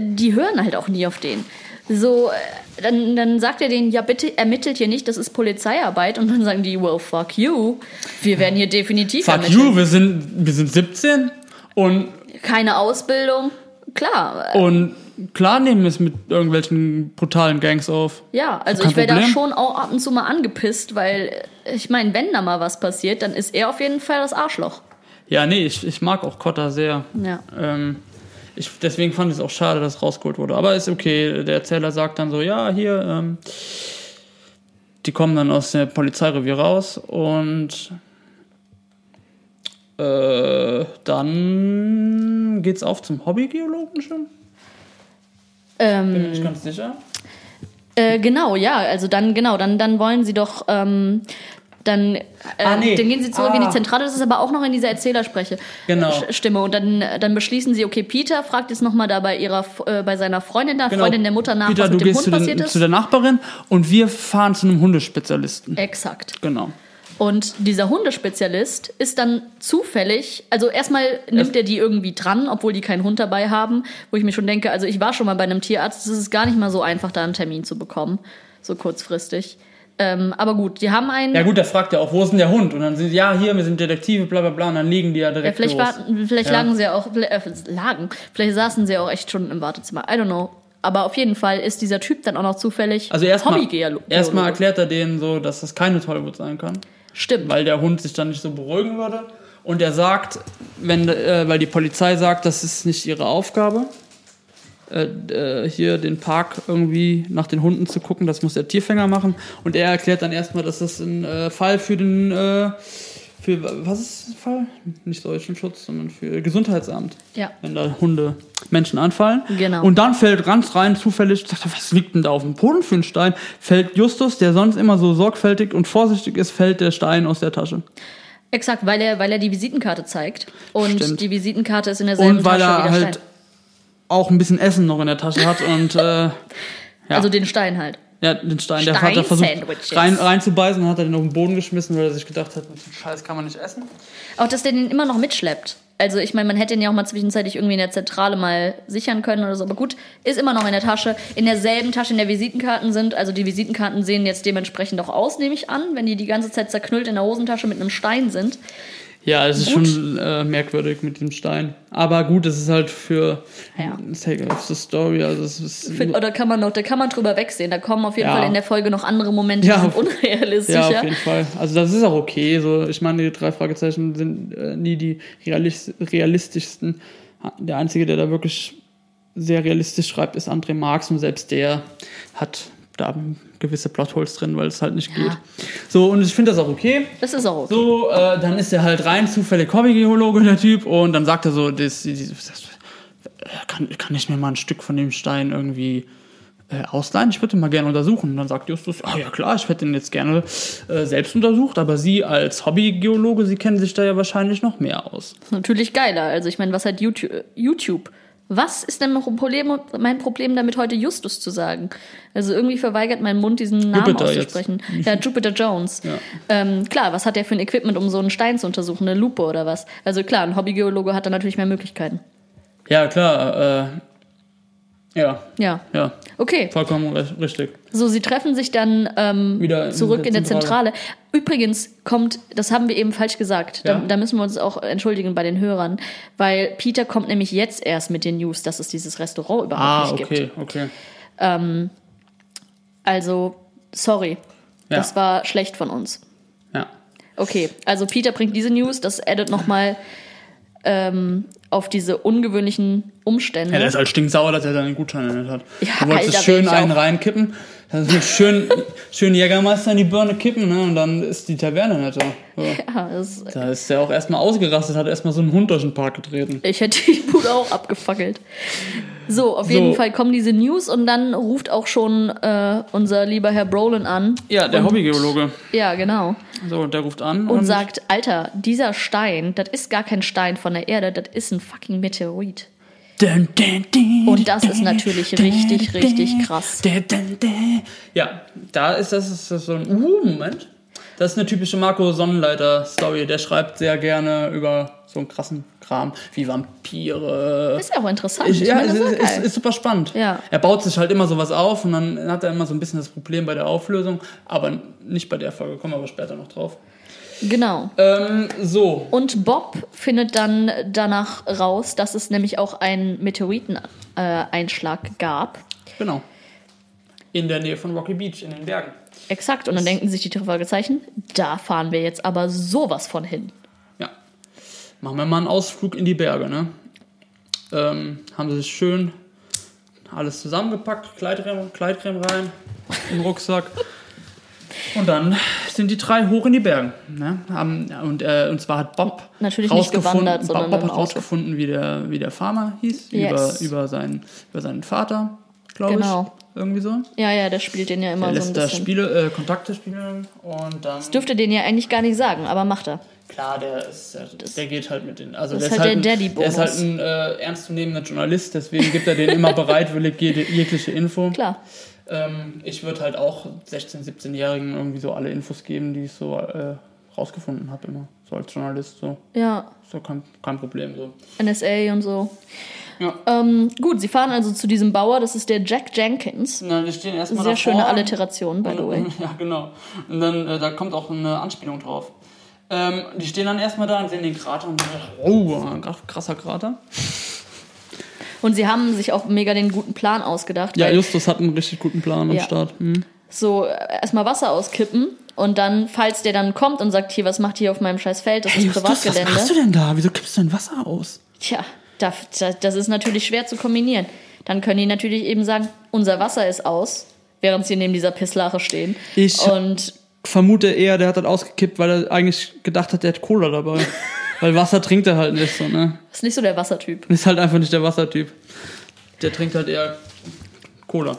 die hören halt auch nie auf den. So, äh, dann, dann sagt er denen, ja bitte ermittelt hier nicht, das ist Polizeiarbeit. Und dann sagen die, well, fuck you. Wir werden hier definitiv Fuck ermitteln. you, wir sind, wir sind 17 und Keine Ausbildung. Klar, Und klar nehmen wir es mit irgendwelchen brutalen Gangs auf. ja, also ich wäre da schon auch ab und zu mal angepisst, weil äh, ich meine, wenn da mal was passiert, dann ist er auf jeden Fall das Arschloch. Ja, nee, ich, ich mag auch Cotta sehr. Ja. Ähm, ich, deswegen fand ich es auch schade, dass rausgeholt wurde. Aber ist okay. Der Erzähler sagt dann so, ja, hier, ähm, die kommen dann aus der Polizeirevier raus und äh, dann geht's auf zum Hobbygeologen schon. Bin mir Ähm, nicht ganz sicher. äh, genau, ja, also dann, genau, dann, dann wollen sie doch, ähm, dann, äh, Ah, nee. dann gehen sie zurück in Ah. die Zentrale, das ist aber auch noch in dieser Erzählerspreche. Genau. Sch- Stimme. Und dann, dann beschließen sie, okay, Peter fragt jetzt nochmal da bei ihrer, äh, bei seiner Freundin da, Freundin der Mutter nach, Genau. Peter, was du mit dem gehst Hund zu, passiert den, ist. zu der Nachbarin und wir fahren zu einem Hundespezialisten. Exakt. Genau. Und dieser Hundespezialist ist dann zufällig, also erstmal nimmt er die irgendwie dran, obwohl die keinen Hund dabei haben, wo ich mir schon denke, also ich war schon mal bei einem Tierarzt, es ist gar nicht mal so einfach, da einen Termin zu bekommen, so kurzfristig. Ähm, aber gut, die haben einen. Ja gut, der fragt ja auch, wo ist denn der Hund? Und dann sind sie, ja, hier, wir sind Detektive, bla bla bla, und dann liegen die ja Ja, direkt vielleicht, los. warten, vielleicht Ja. lagen sie ja auch, äh, lagen, vielleicht saßen sie ja auch echt schon im Wartezimmer. I don't know. Aber auf jeden Fall ist dieser Typ dann auch noch zufällig Also erstmal Hobbygeolo- erstmal erklärt er denen so, dass das keine Tollwut sein kann, Stimmt. weil der Hund sich dann nicht so beruhigen würde. Und er sagt, wenn, äh, weil die Polizei sagt, das ist nicht ihre Aufgabe, äh, äh, hier den Park irgendwie nach den Hunden zu gucken, das muss der Tierfänger machen. Und er erklärt dann erstmal, dass das ein äh, Fall für den, äh, für, was ist der Fall? Nicht deutschen Schutz, sondern für Gesundheitsamt. Ja. Wenn da Hunde Menschen anfallen. Genau. Und dann fällt ganz rein, zufällig, sagt er, was liegt denn da auf dem Boden für ein Stein? Fällt Justus, der sonst immer so sorgfältig und vorsichtig ist, fällt der Stein aus der Tasche. Exakt, weil er, weil er die Visitenkarte zeigt. Und Stimmt. die Visitenkarte ist in derselben Und weil Tasche er wie der halt Stein. Auch ein bisschen Essen noch in der Tasche hat und äh, ja, Also den Stein halt. ja, den Stein, der hat er versucht rein, reinzubeißen, dann hat er den auf den Boden geschmissen, weil er sich gedacht hat, dem Scheiß kann man nicht essen. Auch, dass der den immer noch mitschleppt. also ich meine, man hätte ihn ja auch mal zwischenzeitlich irgendwie in der Zentrale mal sichern können oder so. Aber gut, ist immer noch in der Tasche. In derselben Tasche, in der Visitenkarten sind. Also die Visitenkarten sehen jetzt dementsprechend auch aus, nehme ich an, wenn die die ganze Zeit zerknüllt in der Hosentasche mit einem Stein sind. Ja, es ist Gut. schon äh, merkwürdig mit dem Stein. Aber gut, es ist halt für Ja. Sake of the Story. Also es ist Find, oder kann man noch, da kann man drüber wegsehen. Da kommen auf jeden Ja. Fall in der Folge noch andere Momente, Ja, die sind auf- unrealistisch. ja, Ja, auf jeden Fall. Also das ist auch okay. So, ich meine, die drei Fragezeichen sind äh, nie die realis realistischsten. Der einzige, der da wirklich sehr realistisch schreibt, ist André Marx und selbst der hat da gewisse Plotholes drin, weil es halt nicht Ja. geht. So, und ich finde das auch okay. Das ist auch okay. So, äh, dann ist er halt rein zufällig Hobbygeologe, der Typ, und dann sagt er so, das, das, das, kann, kann ich mir mal ein Stück von dem Stein irgendwie äh, ausleihen? Ich würde ihn mal gerne untersuchen. Und dann sagt Justus, ah ja klar, ich hätte ihn jetzt gerne äh, selbst untersucht, aber Sie als Hobbygeologe, Sie kennen sich da ja wahrscheinlich noch mehr aus. ist natürlich geiler. Also ich meine, was hat YouTube? YouTube? Was ist denn mein Problem damit, heute Justus zu sagen? Also irgendwie verweigert mein Mund, diesen Namen Jupiter auszusprechen. Ja, Jupiter Jones. Ähm, klar, was hat der für ein Equipment, um so einen Stein zu untersuchen? Eine Lupe oder was? Also klar, ein Hobbygeologe hat da natürlich mehr Möglichkeiten. Ja, klar, äh, ja, Ja, ja, okay. vollkommen ri- richtig. So, sie treffen sich dann ähm, Wieder zurück in der Zentrale. Zentrale. Übrigens kommt, das haben wir eben falsch gesagt, Ja. da, da müssen wir uns auch entschuldigen bei den Hörern, weil Peter kommt nämlich jetzt erst mit den News, dass es dieses Restaurant überhaupt Ah, nicht gibt. okay, okay. Also, sorry, Ja. das war schlecht von uns. Ja. Okay, also Peter bringt diese News, das addet nochmal ähm, auf diese ungewöhnlichen Umstände. Ja, der ist halt stinksauer, dass er da einen Gutschein nicht hat. Ja, du wolltest Alter, schön einen reinkippen, das ist schön, schön Jägermeister in die Birne kippen, ne? Und dann ist die Taverne da. So. ja, das, Da ist der auch erstmal ausgerastet, hat erstmal so einen Hund durch den Park getreten. ich hätte die Bude auch abgefackelt. So, auf jeden So. Fall kommen diese News und dann ruft auch schon äh, unser lieber Herr Brolin an. Ja, der und, Hobbygeologe. Ja, genau. So, der ruft an Und, sagt, Alter, dieser Stein, das ist gar kein Stein von der Erde, das ist ein fucking Meteorit. Und das ist natürlich richtig, richtig krass. Ja, da ist das, ist das so ein. Uh, Moment. Das ist eine typische Marco Sonnenleiter-Story. Der schreibt sehr gerne über so einen krassen Kram wie Vampire. Ist ja auch interessant. Ich, ja, meine, ist, ist, ist super spannend. Ja. Er baut sich halt immer sowas auf und dann hat er immer so ein bisschen das Problem bei der Auflösung, aber nicht bei der Folge, kommen wir aber später noch drauf. Genau. Ähm, so, Und Bob findet dann danach raus, dass es nämlich auch einen Meteoriteneinschlag gab. genau. In der Nähe von Rocky Beach in den Bergen. Exakt. Und dann denken sich die Fragezeichen, da fahren wir jetzt aber sowas von hin. Ja. Machen wir mal einen Ausflug in die Berge, ne? Ähm, haben sie sich schön alles zusammengepackt, Kleidcreme, Kleidcreme rein, in den Rucksack. Und dann sind die drei hoch in die Berge. Ne? Haben, und, äh, und zwar hat Bob Natürlich nicht rausgefunden- Bob im hat rausgefunden, wie der, wie der Farmer hieß, Yes. über, über, seinen, über seinen Vater, glaube Genau. ich. Irgendwie so. Ja, ja, der spielt den ja immer Der so ein lässt da bisschen. Spiele, äh, Kontakte spielen und dann. Dürfte den ja eigentlich gar nicht sagen, aber macht er. Klar, der ist, der, der geht halt mit den. Also das der ist halt ein, der Der Daddy-Bonus. ist halt ein äh, ernstzunehmender Journalist, deswegen gibt er den immer bereitwillig jede, jegliche Info. Klar. Ähm, ich würde halt auch 16-, 17-Jährigen irgendwie so alle Infos geben, die ich so äh, rausgefunden habe, immer. So als Journalist, so. Ja, Ist doch kein, kein Problem, so. NSA und so. Ja. Ähm, gut, sie fahren also zu diesem Bauer, das ist der Jack Jenkins. Na, die stehen erstmal Sehr davor. schöne Alliteration, by the way. *laughs* Ja, genau. Und dann, äh, da kommt auch eine Anspielung drauf. Ähm, die stehen dann erstmal da und sehen den Krater und sagen, oh, krasser Krater. Und sie haben sich auch mega den guten Plan ausgedacht. Ja, Justus hat einen richtig guten Plan am Ja. Start. Hm. so äh, erstmal Wasser auskippen und dann, falls der dann kommt und sagt, hier, was macht ihr auf meinem scheiß Feld, das ist was Privatgelände. machst du denn da? Wieso kippst du denn Wasser aus? Tja, da, da, das ist natürlich schwer zu kombinieren. Dann können die natürlich eben sagen, unser Wasser ist aus, während sie neben dieser Pisslache stehen. Ich- und Vermute eher, der hat das ausgekippt, weil er eigentlich gedacht hat, der hat Cola dabei. *laughs* weil Wasser trinkt er halt nicht so, ne? ist nicht so der Wassertyp. Ist halt einfach nicht der Wassertyp. Der trinkt halt eher Cola.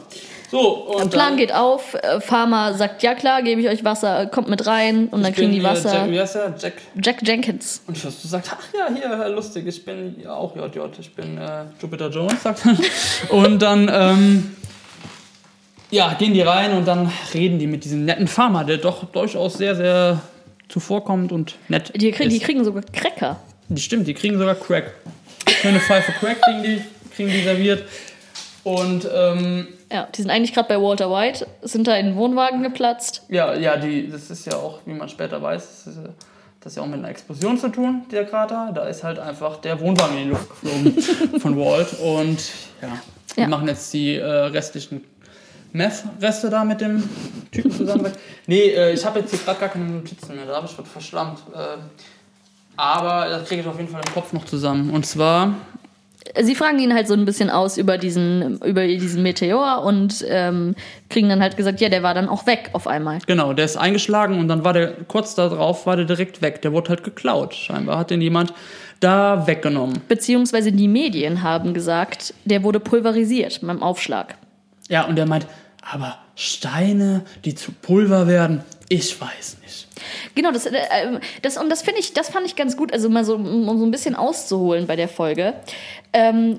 So, und Der Plan geht auf, äh, Farmer sagt, ja klar, gebe ich euch Wasser, kommt mit rein und dann kriegen die Wasser. Jack, wie heißt der? Jack. Jack Jenkins. Und Justus sagt, ach ja, hier, lustig, ich bin ja, auch JJ, ich bin äh, Jupiter Jones, sagt er. *laughs* Und dann, ähm, ja, gehen die rein und dann reden die mit diesem netten Farmer, der doch durchaus sehr, sehr zuvorkommt und nett Die, krieg, die kriegen sogar Cracker. Die stimmt, die kriegen sogar Crack. Schöne Pfeife Crack kriegen die, kriegen die serviert. Und ähm, Ja, die sind eigentlich gerade bei Walter White, sind da in den Wohnwagen geplatzt. ja, ja, die, das ist ja auch, wie man später weiß, das ist, ja- das ist ja auch mit einer Explosion zu tun, der Krater. Da ist halt einfach der Wohnwagen in die Luft geflogen *laughs* von Walt. Und ja, die Ja. machen jetzt die äh, restlichen Meth-Reste da mit dem Typen zusammen. *laughs* nee, äh, ich habe jetzt hier gerade gar keine Notizen mehr, da habe ich was verschlammt. Äh, aber das kriege ich auf jeden Fall im Kopf noch zusammen. Und zwar, Sie fragen ihn halt so ein bisschen aus über diesen, über diesen Meteor und ähm, kriegen dann halt gesagt, ja, der war dann auch weg auf einmal. genau, der ist eingeschlagen und dann war der kurz darauf, war der direkt weg. Der wurde halt geklaut. Scheinbar hat den jemand da weggenommen. Beziehungsweise die Medien haben gesagt, der wurde pulverisiert beim Aufschlag. Ja, und er meint, aber Steine, die zu Pulver werden, ich weiß nicht. Genau, das, äh, ähm, das und das ich, das fand ich ganz gut, also mal so, um so ein bisschen auszuholen bei der Folge. Ähm,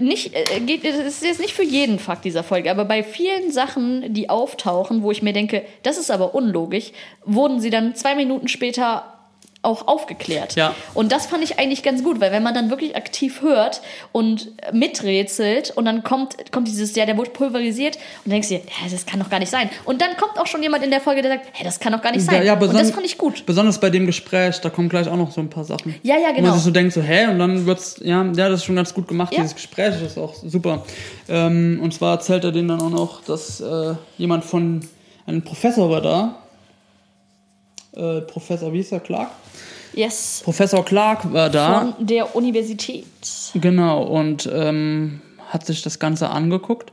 nicht, äh, geht, es ist jetzt nicht für jeden Fakt dieser Folge, aber bei vielen Sachen, die auftauchen, wo ich mir denke, das ist aber unlogisch, wurden sie dann zwei Minuten später auch aufgeklärt. Ja. Und das fand ich eigentlich ganz gut, weil wenn man dann wirklich aktiv hört und miträtselt und dann kommt, kommt dieses, ja, der wurde pulverisiert und denkst dir, ja, das kann doch gar nicht sein. Und dann kommt auch schon jemand in der Folge, der sagt, hey, das kann doch gar nicht sein. und das fand ich gut. Besonders bei dem Gespräch, da kommen gleich auch noch so ein paar Sachen. Ja, ja, Wo genau. man sich so denkt, so, hä? Und dann wird's, ja, ja, das ist schon ganz gut gemacht, Ja. dieses Gespräch ist auch super. Ähm, und zwar erzählt er denen dann auch noch, dass äh, jemand von, ein Professor war da. Äh, Professor, wie hieß er, Clark? Yes. Professor Clark war da. Von der Universität. Genau, und ähm, hat sich das Ganze angeguckt.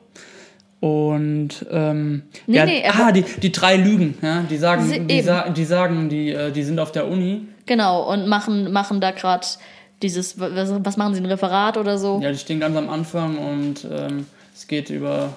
Und ähm, Nee, ja, nee, ah, die, die drei Lügen, ja, die Sie- sagen, die, eben. sa die sagen, die, äh, die sind auf der Uni. Genau, und machen, machen da gerade dieses, was, was machen sie, ein Referat oder so? Ja, die stehen ganz am Anfang und ähm, es geht über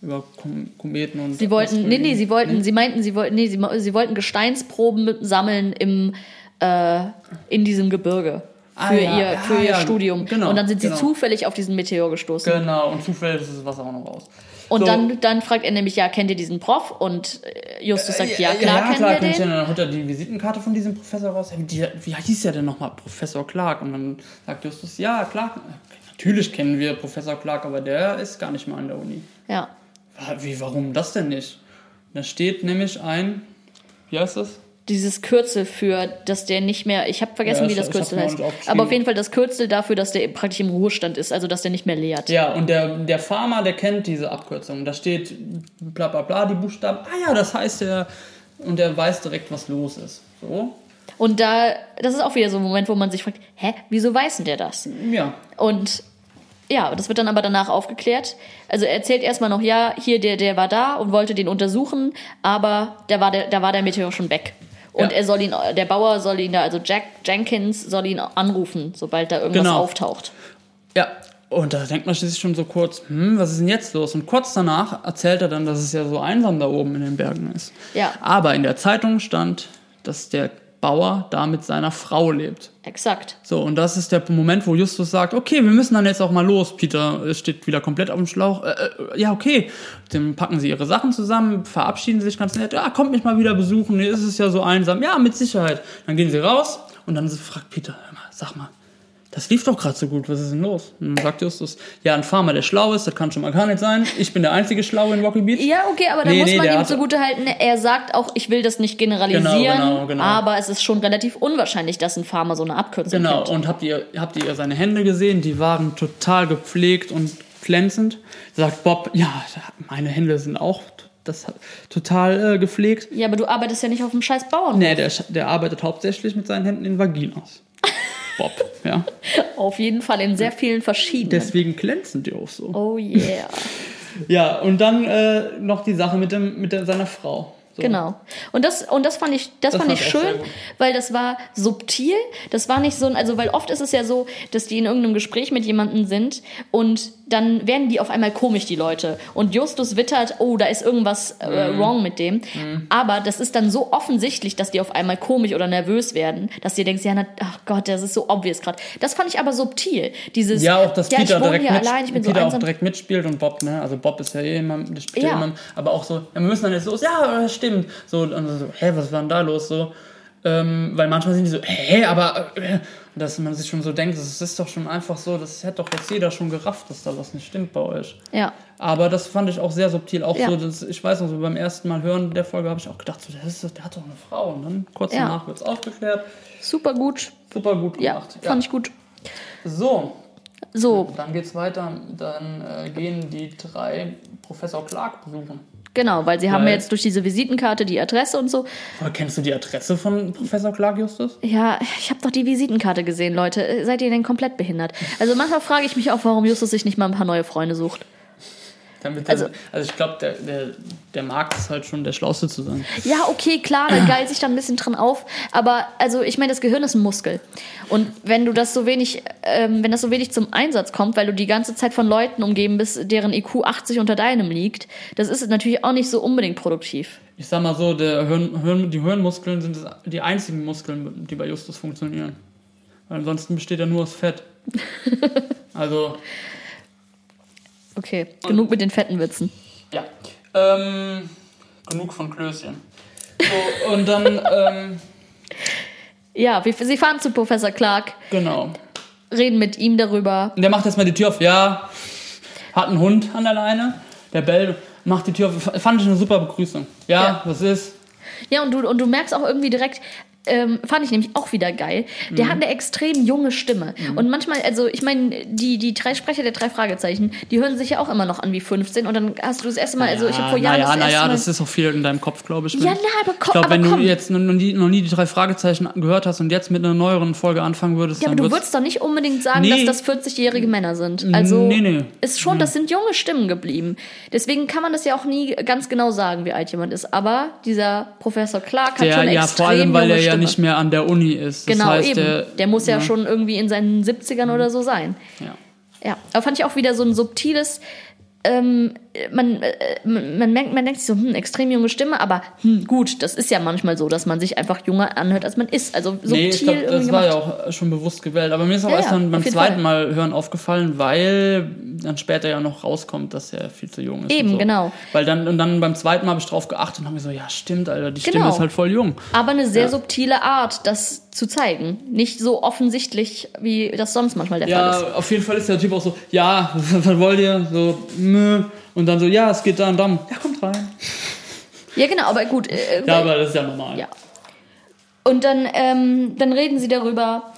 über Kom Kometen und Sie wollten, nee, nee, sie wollten, Nee? sie meinten, sie wollten, nee, sie, sie wollten Gesteinsproben sammeln im, äh, in diesem Gebirge. Für Ah, ja, ihr, ja, für ihr ja, Studium. genau, und dann sind sie genau. zufällig auf diesen Meteor gestoßen. Genau, und zufällig ist das Wasser auch noch raus. Und So. dann, dann fragt er nämlich, ja, kennt ihr diesen Prof? Und äh, Justus sagt, ja, klar, kennen klar wir kenn ich den. Dann holt er die Visitenkarte von diesem Professor raus. Die, wie hieß der denn nochmal? Professor Clark. Und dann sagt Justus, ja, klar, natürlich kennen wir Professor Clark, aber der ist gar nicht mal an der Uni. Ja. Wie, warum das denn nicht? Da steht nämlich ein, wie heißt das? Dieses Kürzel für, dass der nicht mehr, ich habe vergessen, Ja, wie das Kürzel heißt. Aber auf jeden Fall das Kürzel dafür, dass der praktisch im Ruhestand ist, also dass der nicht mehr lehrt. Ja, und der, der Farmer, der kennt diese Abkürzung. Da steht bla bla bla, die Buchstaben. Ah ja, das heißt der. Und der weiß direkt, was los ist. So. Und da, das ist auch wieder so ein Moment, wo man sich fragt, hä, wieso weiß denn der das? Ja. Und ja, das wird dann aber danach aufgeklärt. Also er erzählt erstmal noch, ja, hier, der, der war da und wollte den untersuchen, aber da war der, da war der Meteor schon weg. Und Ja. er soll ihn, der Bauer soll ihn da, also Jack Jenkins soll ihn anrufen, sobald da irgendwas Genau. auftaucht. Ja. Und da denkt man sich schon so kurz, hm, was ist denn jetzt los? Und kurz danach erzählt er dann, dass es ja so einsam da oben in den Bergen ist. Ja. Aber in der Zeitung stand, dass der Bauer da mit seiner Frau lebt. Exakt. So, und das ist der Moment, wo Justus sagt, okay, wir müssen dann jetzt auch mal los. Peter steht wieder komplett auf dem Schlauch. Äh, äh, ja, okay. Dann packen sie ihre Sachen zusammen, verabschieden sich ganz nett. Ja, kommt mich mal wieder besuchen. Es ist ja so einsam. Ja, mit Sicherheit. Dann gehen sie raus und dann fragt Peter, hör mal, sag mal, das lief doch gerade so gut. Was ist denn los? Und dann sagt Justus, ja, ein Farmer, der schlau ist, das kann schon mal gar nicht sein. Ich bin der einzige Schlaue in Rocky Beach. Ja, okay, aber da Nee, muss nee, man ihm hat- zugute halten, er sagt auch, ich will das nicht generalisieren, Genau, genau, genau. aber es ist schon relativ unwahrscheinlich, dass ein Farmer so eine Abkürzung Genau, kennt. und habt ihr, habt ihr seine Hände gesehen? Die waren total gepflegt und glänzend. Sagt Bob, ja, meine Hände sind auch das, total äh, gepflegt. Ja, aber du arbeitest ja nicht auf dem scheiß Bauernhof. Nee, der, der arbeitet hauptsächlich mit seinen Händen in Vaginas. *laughs* Bob, ja. *laughs* Auf jeden Fall in sehr vielen verschiedenen. Deswegen glänzen die auch so. Oh yeah. *laughs* Ja, und dann äh, noch die Sache mit, dem, mit der, seiner Frau. So. Genau. Und das, und das fand ich, das, Das fand ich schön, weil das war subtil. Das war nicht so ein, also weil oft ist es ja so, dass die in irgendeinem Gespräch mit jemandem sind und dann werden die auf einmal komisch, die Leute. Und Justus wittert, oh, da ist irgendwas äh, Mhm. wrong mit dem. Aber das ist dann so offensichtlich, dass die auf einmal komisch oder nervös werden, dass du denkst, ja, na, ach Gott, das ist so obvious gerade. Das fand ich aber subtil. Dieses, Ja, auch dass ja, Peter direkt mit, allein, Peter so auch direkt mitspielt und Bob, ne? Also Bob ist ja eh immer, ja. Immer, aber auch so, ja, wir müssen dann jetzt los, ja, das stimmt. So, und so, hä, was war denn da los? So. Ähm, weil manchmal sind die so, hä, aber äh, dass man sich schon so denkt, das ist doch schon einfach so, das hätte doch jetzt jeder schon gerafft, dass da was nicht stimmt bei euch. Ja. Aber das fand ich auch sehr subtil. Auch Ja. so, dass, ich weiß noch, so beim ersten Mal hören der Folge habe ich auch gedacht, so, das ist, der hat doch eine Frau. Und dann kurz Ja. danach wird es aufgeklärt. Super gut. Super gut Ja, gemacht. fand ich gut. So, So, dann geht's weiter. Dann äh, gehen die drei Professor Clark besuchen. Genau, weil sie haben Weil- ja jetzt durch diese Visitenkarte die Adresse und so. Aber kennst du die Adresse von Professor Clark, Justus? Ja, ich habe doch die Visitenkarte gesehen, Leute. Seid ihr denn komplett behindert? Also manchmal frage ich mich auch, warum Justus sich nicht mal ein paar neue Freunde sucht. Damit Also- also, also ich glaube, der, der, der mag es halt schon, der Schlauste zu sein. Ja, okay, klar, da geilt sich dann ein bisschen dran auf. Aber also ich meine, das Gehirn ist ein Muskel. Und wenn du das so wenig, ähm, wenn das so wenig zum Einsatz kommt, weil du die ganze Zeit von Leuten umgeben bist, deren IQ 80 unter deinem liegt, das ist natürlich auch nicht so unbedingt produktiv. Ich sag mal so, Hirn, Hirn, die Hirnmuskeln sind die einzigen Muskeln, die bei Justus funktionieren. Weil ansonsten besteht er nur aus Fett. *laughs* also, Okay, genug mit den fetten Witzen. ja. Ähm, genug von Klößchen. So, und dann, ähm, Ja, wir, sie fahren zu Professor Clark, genau. reden mit ihm darüber. Und der macht erstmal die Tür auf. Ja, hat einen Hund an der Leine. Der Bell macht die Tür auf. Fand ich eine super Begrüßung. Ja, Ja. was ist? Ja, und du, und du merkst auch irgendwie direkt, ähm, fand ich nämlich auch wieder geil, der Mhm. hat eine extrem junge Stimme. Und manchmal, also ich meine, die, die drei Sprecher der drei Fragezeichen, die hören sich ja auch immer noch an wie 15 und dann hast du das erste Mal, also ich habe vor Jahren naja, das naja, Mal... das ist auch viel in deinem Kopf, glaube ich. Ja, na, aber komm- Ich glaube, aber wenn komm. du jetzt noch nie, noch nie die drei Fragezeichen gehört hast und jetzt mit einer neueren Folge anfangen würdest, ja, aber dann du wird's- würdest doch nicht unbedingt sagen, Nee. dass das 40-jährige Männer sind. Also Nee, nee. ist schon, das sind junge Stimmen geblieben. Deswegen kann man das ja auch nie ganz genau sagen, wie alt jemand ist. Aber dieser Professor Clark hat der, schon ja, extrem vor allem, weil junge er ja. Nicht mehr an der Uni ist. Das Genau, heißt, eben. Der, Der, muss ja, schon irgendwie in seinen 70ern oder so sein. ja. Ja, aber fand ich auch wieder so ein subtiles. Ähm, man, äh, man, man, merkt, man denkt sich so, hm, extrem junge Stimme, aber hm, gut, das ist ja manchmal so, dass man sich einfach jünger anhört, als man ist. Also subtil Nee, ich glaube, das irgendwie war ja gemacht. auch schon bewusst gewählt. Aber mir ist auch Ja, erst ja, dann beim zweiten Fall. Mal hören aufgefallen, weil dann später ja noch rauskommt, dass er viel zu jung ist. Eben, so. genau. Weil dann, und dann beim zweiten Mal habe ich drauf geachtet und habe mir so, ja, stimmt, Alter, die Stimme Genau. ist halt voll jung. Aber eine sehr Ja. subtile Art, das zu zeigen. Nicht so offensichtlich, wie das sonst manchmal der Fall ist. Ja, auf jeden Fall ist der Typ auch so, ja, *laughs* was wollt ihr? So, nö. Und dann so, ja, es geht da und dann. Ja, kommt rein. Ja, genau, aber gut. Äh, Ja, aber das ist ja normal. Ja. Und dann, ähm, dann reden sie darüber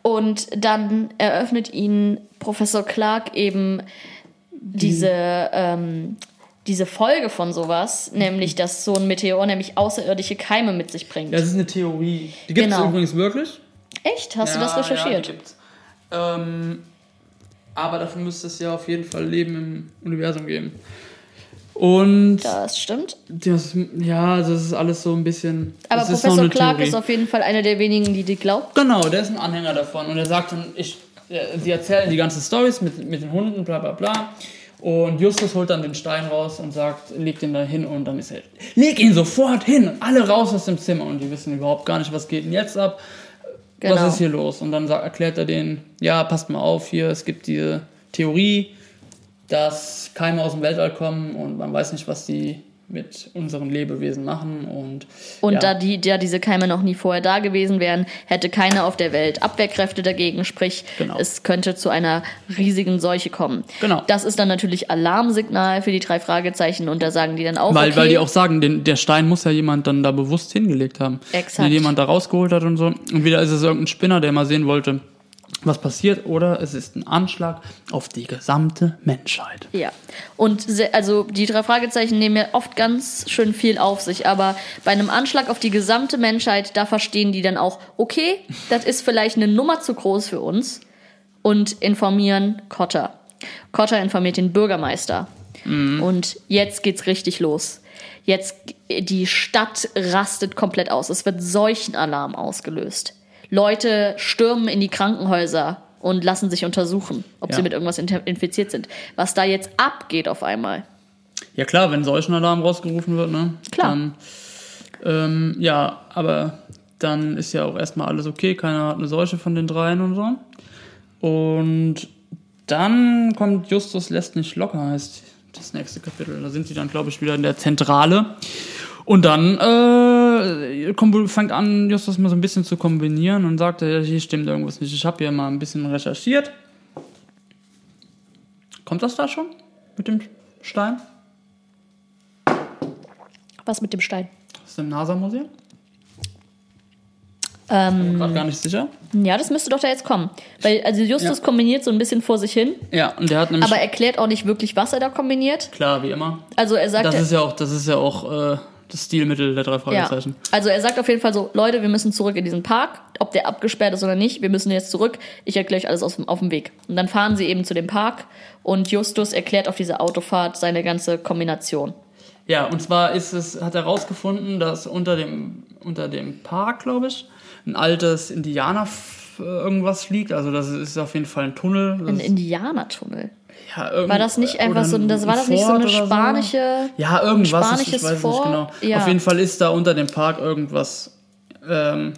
und dann eröffnet ihnen Professor Clark eben diese, ähm, diese Folge von sowas, nämlich dass so ein Meteor nämlich außerirdische Keime mit sich bringt. Ja, das ist eine Theorie. Die gibt es Genau. übrigens wirklich. Echt? Hast du Ja, das Ja, recherchiert? die gibt's. Ähm, aber dafür müsste es ja auf jeden Fall Leben im Universum geben. Und das stimmt. das, ja, also das ist alles so ein bisschen. Aber Professor Clark Theorie. ist auf jeden Fall einer der wenigen, die die glaubt. Genau, der ist ein Anhänger davon. Und er sagt dann, ich, äh, sie erzählen die ganzen Stories mit, mit den Hunden, bla bla bla. Und Justus holt dann den Stein raus und sagt, leg den da hin und dann ist er, leg ihn sofort hin, alle raus aus dem Zimmer. Und die wissen überhaupt gar nicht, was geht denn jetzt ab, Genau. was ist hier los. Und dann erklärt er denen, ja, passt mal auf hier, es gibt diese Theorie, dass Keime aus dem Weltall kommen und man weiß nicht, was die mit unseren Lebewesen machen. Und, Und ja. da, die, da diese Keime noch nie vorher da gewesen wären, hätte keiner auf der Welt Abwehrkräfte dagegen, sprich, Genau. es könnte zu einer riesigen Seuche kommen. Genau. Das ist dann natürlich Alarmsignal für die drei Fragezeichen und da sagen die dann auch, Weil, okay, weil die auch sagen, den, der Stein muss ja jemand dann da bewusst hingelegt haben. Exakt. Den jemand da rausgeholt hat und so. Und wieder ist es irgendein Spinner, der mal sehen wollte, was passiert. Oder es ist ein Anschlag auf die gesamte Menschheit. Ja, und also die drei Fragezeichen nehmen ja oft ganz schön viel auf sich, aber bei einem Anschlag auf die gesamte Menschheit, da verstehen die dann auch, okay, das ist vielleicht eine Nummer zu groß für uns und informieren Cotter. Cotter informiert den Bürgermeister. Und jetzt geht's richtig los. Jetzt, die Stadt rastet komplett aus. Es wird Seuchenalarm ausgelöst. Leute stürmen in die Krankenhäuser und lassen sich untersuchen, ob Ja. sie mit irgendwas infiziert sind. Was da jetzt abgeht auf einmal. Ja klar, wenn solch ein Alarm rausgerufen wird, ne? Klar. Dann, ähm, ja, aber dann ist ja auch erstmal alles okay. Keiner hat eine Seuche von den dreien und so. Und dann kommt Justus lässt nicht locker, heißt das nächste Kapitel. Da sind sie dann, glaube ich, wieder in der Zentrale. Und dann äh, fängt an, Justus mal so ein bisschen zu kombinieren und sagt, ja, hier stimmt irgendwas nicht. Ich habe hier mal ein bisschen recherchiert. Kommt das da schon mit dem Stein? Was mit dem Stein? Aus dem NASA-Museum? Ähm, Gerade gar nicht sicher. ja, das müsste doch da jetzt kommen. Weil, also Justus Ja. kombiniert so ein bisschen vor sich hin, Ja, und der hat nämlich. aber erklärt auch nicht wirklich, was er da kombiniert. klar, wie immer. Also er sagt, Das ist ja auch, das ist ja auch äh, das Stilmittel der drei ja, Fragezeichen. also er sagt auf jeden Fall so, Leute, wir müssen zurück in diesen Park, ob der abgesperrt ist oder nicht, wir müssen jetzt zurück, ich erkläre euch alles aus dem, auf dem Weg. Und dann fahren sie eben zu dem Park und Justus erklärt auf dieser Autofahrt seine ganze Kombination. Ja, und zwar ist es, hat er herausgefunden, dass unter dem, unter dem Park, glaube ich, ein altes Indianer irgendwas liegt. Also das ist auf jeden Fall ein Tunnel. Das Ein Indianertunnel. Ja, irgend- War das nicht einfach so, das war das nicht so eine spanische, Ja, irgendwas. spanisches ich weiß Fort? nicht genau. Ja. Auf jeden Fall ist da unter dem Park irgendwas, ähm,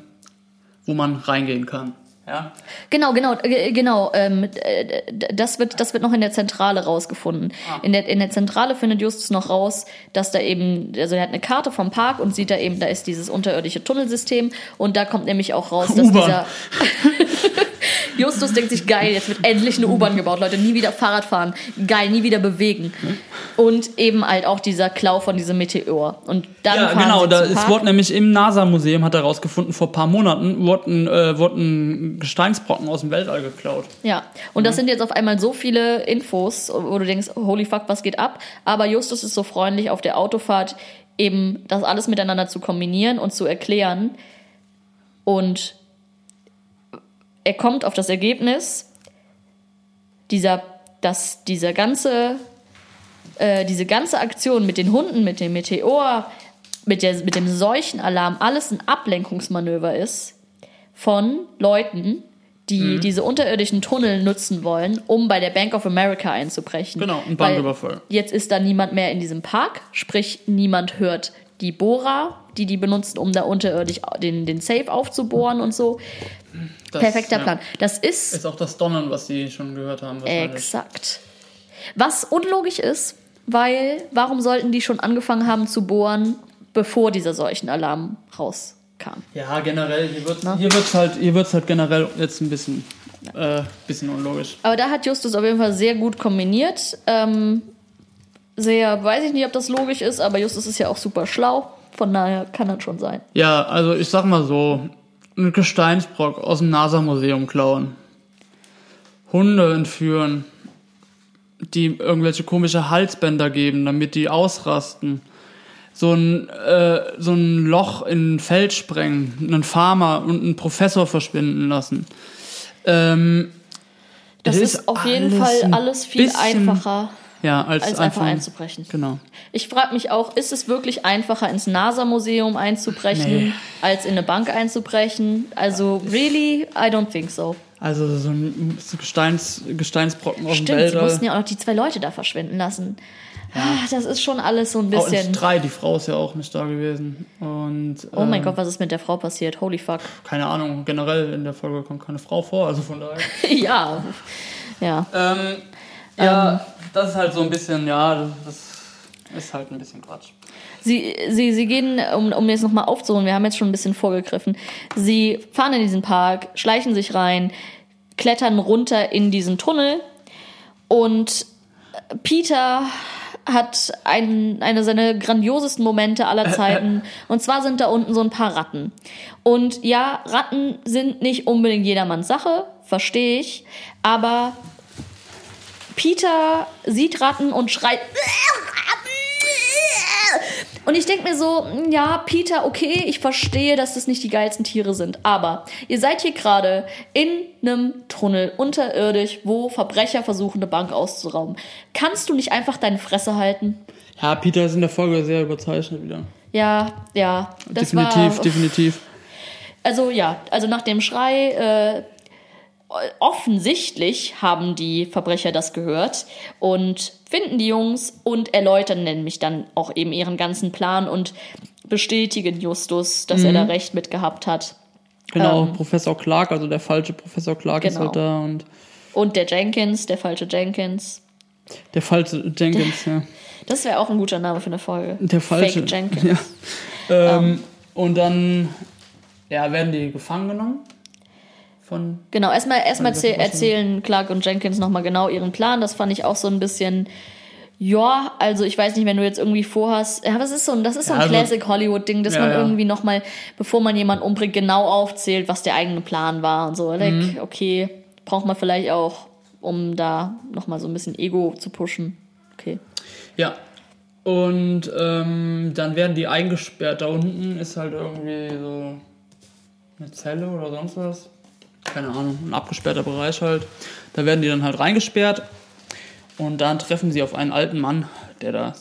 wo man reingehen kann. Ja. Genau, genau, äh, genau. Ähm, äh, das, wird, das wird noch in der Zentrale rausgefunden. Ah. In, der, in der Zentrale findet Justus noch raus, dass da eben, also er hat eine Karte vom Park und sieht da eben, da ist dieses unterirdische Tunnelsystem und da kommt nämlich auch raus, dass *laughs* dieser *laughs* Justus denkt sich, geil, jetzt wird endlich eine U-Bahn gebaut, Leute, nie wieder Fahrrad fahren, geil, nie wieder bewegen. Und eben halt auch dieser Klau von diesem Meteor. Und dann Ja, genau, da es wurde nämlich im NASA-Museum, hat er rausgefunden, vor ein paar Monaten, wurde ein, äh, wurde ein Gesteinsbrocken aus dem Weltall geklaut. Ja, und das sind jetzt auf einmal so viele Infos, wo du denkst, holy fuck, was geht ab? Aber Justus ist so freundlich auf der Autofahrt, eben das alles miteinander zu kombinieren und zu erklären. Und er kommt auf das Ergebnis, dieser, dass dieser ganze, äh, diese ganze Aktion mit den Hunden, mit dem Meteor, mit, der, mit dem Seuchenalarm, alles ein Ablenkungsmanöver ist von Leuten, die Mhm. diese unterirdischen Tunnel nutzen wollen, um bei der Bank of America einzubrechen. Genau, ein Banküberfall. Jetzt ist da niemand mehr in diesem Park, sprich niemand hört die Bohrer, die die benutzen, um da unterirdisch den, den Safe aufzubohren und so. Das, Perfekter ja, Plan. Das ist Ist auch das Donnern, was Sie schon gehört haben. exakt. Was unlogisch ist, weil warum sollten die schon angefangen haben zu bohren, bevor dieser Seuchenalarm rauskam? Ja, generell, hier wird hier wird's halt, hier wird's halt generell jetzt ein bisschen, äh, bisschen unlogisch. Aber da hat Justus auf jeden Fall sehr gut kombiniert. Ähm, sehr, weiß ich nicht, ob das logisch ist, aber Justus ist ja auch super schlau. Von daher kann das schon sein. Ja, also ich sag mal so, ein Gesteinsbrock aus dem NASA-Museum klauen, Hunde entführen, die irgendwelche komische Halsbänder geben, damit die ausrasten, so ein, äh, so ein Loch in ein Feld sprengen, einen Farmer und einen Professor verschwinden lassen. Ähm, Das es ist, auf jeden Fall alles viel einfacher, Ja, als, als einfach einzubrechen. Genau. Ich frage mich auch, ist es wirklich einfacher, ins NASA-Museum einzubrechen, Nee. als in eine Bank einzubrechen? Also, really? I don't think so. Also so ein Gesteins, Gesteinsbrocken aus dem Stimmt, sie Weltall. mussten ja auch noch die zwei Leute da verschwinden lassen. Ah, das ist schon alles so ein bisschen. ins drei, die Frau ist ja auch nicht da gewesen. Und Oh mein ähm, Gott, was ist mit der Frau passiert? Holy fuck. keine Ahnung, generell in der Folge kommt keine Frau vor, also von daher. *laughs* ja. Ja. ähm, ja, das ist halt so ein bisschen, ja, das ist halt ein bisschen Quatsch. Sie, sie, sie gehen, um, um jetzt nochmal aufzuholen, wir haben jetzt schon ein bisschen vorgegriffen. Sie fahren in diesen Park, schleichen sich rein, klettern runter in diesen Tunnel und Peter hat einen, eine seiner grandiosesten Momente aller *laughs* Zeiten. Und zwar sind da unten so ein paar Ratten. Und ja, Ratten sind nicht unbedingt jedermanns Sache, verstehe ich. Aber Peter sieht Ratten und schreit. Und ich denke mir so, ja, Peter, okay, ich verstehe, dass das nicht die geilsten Tiere sind. Aber ihr seid hier gerade in einem Tunnel unterirdisch, wo Verbrecher versuchen, eine Bank auszurauben. Kannst du nicht einfach deine Fresse halten? Ja, Peter ist in der Folge sehr überzeichnet wieder. Ja, ja. Das definitiv, war, definitiv. Also ja, also nach dem Schrei, äh, offensichtlich haben die Verbrecher das gehört und finden die Jungs und erläutern nämlich dann auch eben ihren ganzen Plan und bestätigen Justus, dass er da Mhm. recht mit gehabt hat. Genau, Ähm, Professor Clark, also der falsche Professor Clark ist Genau. halt da und Und der Jenkins, der falsche Jenkins. der falsche Jenkins, ja. Das wäre auch ein guter Name für eine Folge. Der falsche. Fake Jenkins. Ja. Ähm, Und dann ja, werden die gefangen genommen von Genau, erstmal erstmal erzählen Clark und Jenkins nochmal genau ihren Plan. Das fand ich auch so ein bisschen. Ja, also ich weiß nicht, wenn du jetzt irgendwie vorhast, ja, aber es ist so ein, das ist so ein Ja, also- Classic Hollywood Ding, dass Ja, man ja. irgendwie nochmal, bevor man jemanden umbringt, genau aufzählt, was der eigene Plan war und so. Like, Mhm. okay, braucht man vielleicht auch, um da nochmal so ein bisschen Ego zu pushen. Okay. Ja. Und ähm, dann werden die eingesperrt. Da unten ist halt irgendwie so eine Zelle oder sonst was. Keine Ahnung, ein abgesperrter Bereich halt. Da werden die dann halt reingesperrt. Und dann treffen sie auf einen alten Mann, der da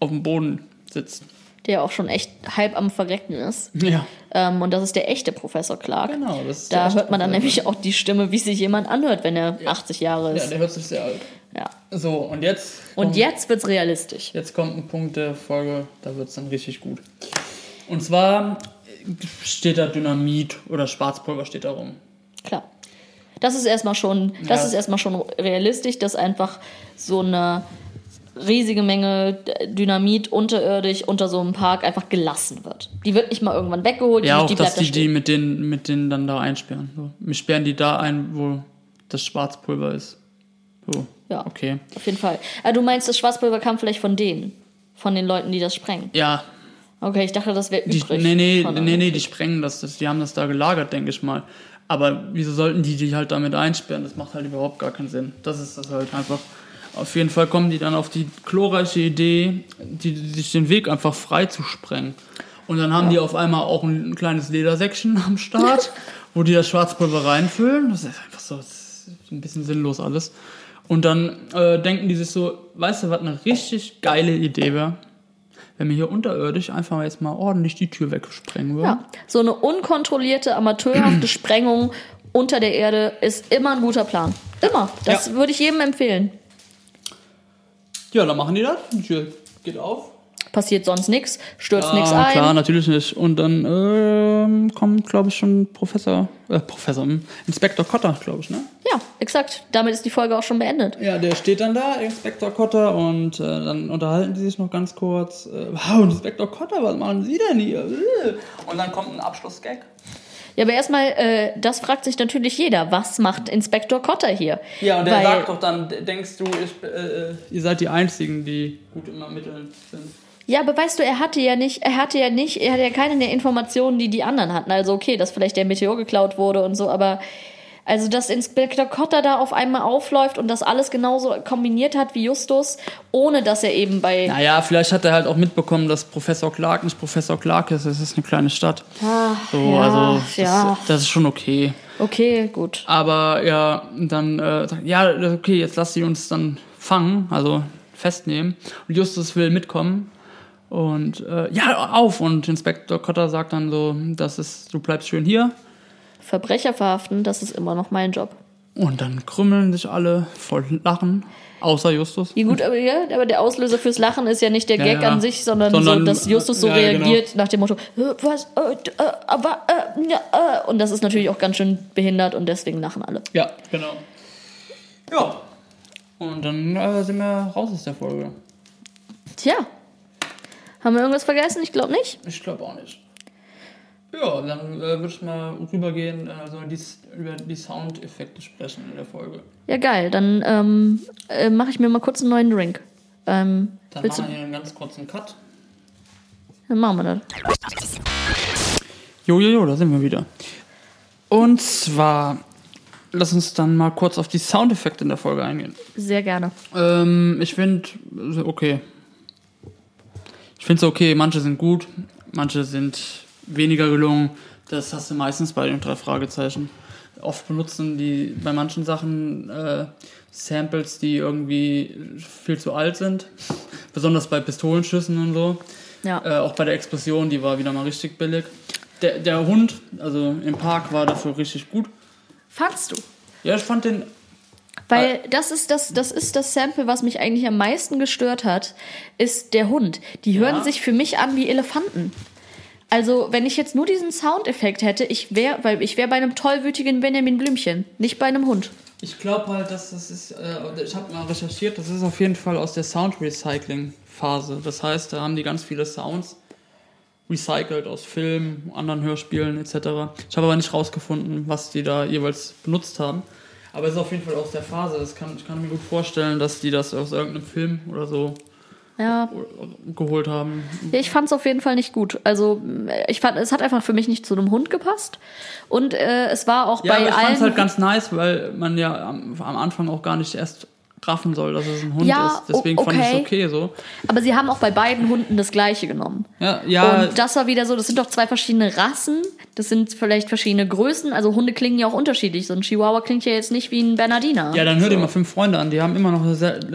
auf dem Boden sitzt. Der auch schon echt halb am Verrecken ist. *laughs* Ja, Ähm, und das ist der echte Professor Clark. genau. Das ist der Da hört man dann nämlich auch die Stimme, wie sich jemand anhört, wenn er 80 Jahre Ja, ist. der hört sich sehr alt. Ja. So, und jetzt. Und kommt- jetzt wird's realistisch. Jetzt kommt ein Punkt der Folge, da wird es dann richtig gut. Und zwar steht da Dynamit oder Schwarzpulver steht da rum. Klar. Das ist erstmal schon, das Ja. ist erstmal schon realistisch, dass einfach so eine riesige Menge Dynamit unterirdisch unter so einem Park einfach gelassen wird. Die wird nicht mal irgendwann weggeholt, Ja, die, auch, die dass da die die stehen. mit denen, mit denen dann da einsperren. So. Wir sperren die da ein, wo das Schwarzpulver ist. So. Ja. Okay. Auf jeden Fall. Aber du meinst, das Schwarzpulver kam vielleicht von denen? Von den Leuten, die das sprengen? Ja, Okay, ich dachte, das wäre die, übrig. nee, nee, nee, einem nee, die sprengen das, das. Die haben das da gelagert, denke ich mal. Aber wieso sollten die die halt damit einsperren? Das macht halt überhaupt gar keinen Sinn. Das ist das halt einfach. Auf jeden Fall kommen die dann auf die glorreiche Idee, die, die, sich den Weg einfach frei zu sprengen. Und dann haben die auf einmal auch ein kleines Ledersäckchen am Start, *laughs* wo die das Schwarzpulver reinfüllen. Das ist einfach so das ist ein bisschen sinnlos alles. Und dann äh, denken die sich so, weißt du, was eine richtig geile Idee wäre? Wenn wir hier unterirdisch einfach jetzt mal ordentlich die Tür wegsprengen würden. Ja, so eine unkontrollierte, amateurhafte *clears throat* Sprengung unter der Erde ist immer ein guter Plan. Immer. Das Ja. würde ich jedem empfehlen. Ja, dann machen die das. Die Tür geht auf. Passiert sonst nichts, stürzt nichts Ah, ein. klar, natürlich nicht. Und dann ähm, kommt, glaube ich, schon Professor, äh, Professor, Inspektor Cotter, glaube ich, ne? Ja, exakt. Damit ist die Folge auch schon beendet. Ja, der steht dann da, Inspektor Cotter, und äh, dann unterhalten die sich noch ganz kurz. Äh, wow, Inspektor Cotter, was machen Sie denn hier? Äh. Und dann kommt ein Abschlussgag. Ja, aber erstmal, äh, das fragt sich natürlich jeder. Was macht Inspektor Cotter hier? Ja, und der Weil, sagt doch dann, denkst du, ich, äh, ihr seid die Einzigen, die gut im Ermitteln sind. Ja, aber weißt du, er hatte ja nicht, er hatte ja nicht, er hatte ja keine der Informationen, die die anderen hatten. Also okay, dass vielleicht der Meteor geklaut wurde und so, aber also dass Inspektor Cotter da auf einmal aufläuft und das alles genauso kombiniert hat wie Justus, ohne dass er eben bei Naja, vielleicht hat er halt auch mitbekommen, dass Professor Clark nicht Professor Clark ist. Es ist eine kleine Stadt. So, ja, also das, ja. das ist schon okay. Okay, gut. Aber ja, dann, äh, ja, okay, jetzt lass sie uns dann fangen, also festnehmen. Und Justus will mitkommen. Und äh, ja, auf! Und Inspektor Cotter sagt dann so, das ist, du bleibst schön hier. Verbrecher verhaften, das ist immer noch mein Job. Und dann krümmeln sich alle voll Lachen, außer Justus. Ja, gut, aber, ja, aber der Auslöser fürs Lachen ist ja nicht der Ja, Gag ja. an sich, sondern, Sondern, so, dass Justus so ja, reagiert nach dem Motto, "Äh, was, äh, äh, aber, äh, ja, äh. und das ist natürlich auch ganz schön behindert und deswegen lachen alle. Ja, genau. Ja. Und dann äh, sind wir raus aus der Folge. Tja, haben wir irgendwas vergessen? Ich glaube nicht. Ich glaube auch nicht. Ja, dann äh, würde ich mal rübergehen, also die, über die Soundeffekte sprechen in der Folge. Ja, geil. Dann ähm, äh, mache ich mir mal kurz einen neuen Drink. Ähm, Dann machen wir hier einen ganz kurzen Cut. dann machen wir das. Jo, jo, jo, da sind wir wieder. Und zwar, lass uns dann mal kurz auf die Soundeffekte in der Folge eingehen. Sehr gerne. Ähm, ich finde, okay. Ich finde es okay, manche sind gut, manche sind weniger gelungen. Das hast du meistens bei den drei Fragezeichen. Oft benutzen die bei manchen Sachen äh, Samples, die irgendwie viel zu alt sind. *laughs* Besonders bei Pistolenschüssen und so. Ja. Äh, auch bei der Explosion, die war wieder mal richtig billig. Der, der Hund, also im Park, war dafür richtig gut. Fandst du? Ja, ich fand den Weil das ist das, das ist das Sample, was mich eigentlich am meisten gestört hat, ist der Hund. Die hören Ja. sich für mich an wie Elefanten. Also, wenn ich jetzt nur diesen Soundeffekt hätte, ich wäre, weil ich wäre bei einem tollwütigen Benjamin Blümchen, nicht bei einem Hund. Ich glaube halt, dass das ist, äh, ich habe mal recherchiert, das ist auf jeden Fall aus der Sound Recycling Phase. Das heißt, da haben die ganz viele Sounds recycelt aus Filmen, anderen Hörspielen etc. Ich habe aber nicht rausgefunden, was die da jeweils benutzt haben. Aber es ist auf jeden Fall aus der Phase. Das kann, ich kann mir gut vorstellen, dass die das aus irgendeinem Film oder so Ja. geholt haben. Ja, ich fand es auf jeden Fall nicht gut. Also ich fand, es hat einfach für mich nicht zu einem Hund gepasst. Und äh, es war auch Ja, bei aber ich fand allen. es halt ganz nice, weil man ja am, am Anfang auch gar nicht erst raffen soll, dass es ein Hund Ja, ist. Deswegen o- fand ich es okay. okay so. aber sie haben auch bei beiden Hunden das gleiche genommen. Ja, ja Und das war wieder so, das sind doch zwei verschiedene Rassen, das sind vielleicht verschiedene Größen, also Hunde klingen ja auch unterschiedlich. So ein Chihuahua klingt ja jetzt nicht wie ein Bernardiner. ja, dann hör dir mal fünf Freunde an, die haben immer noch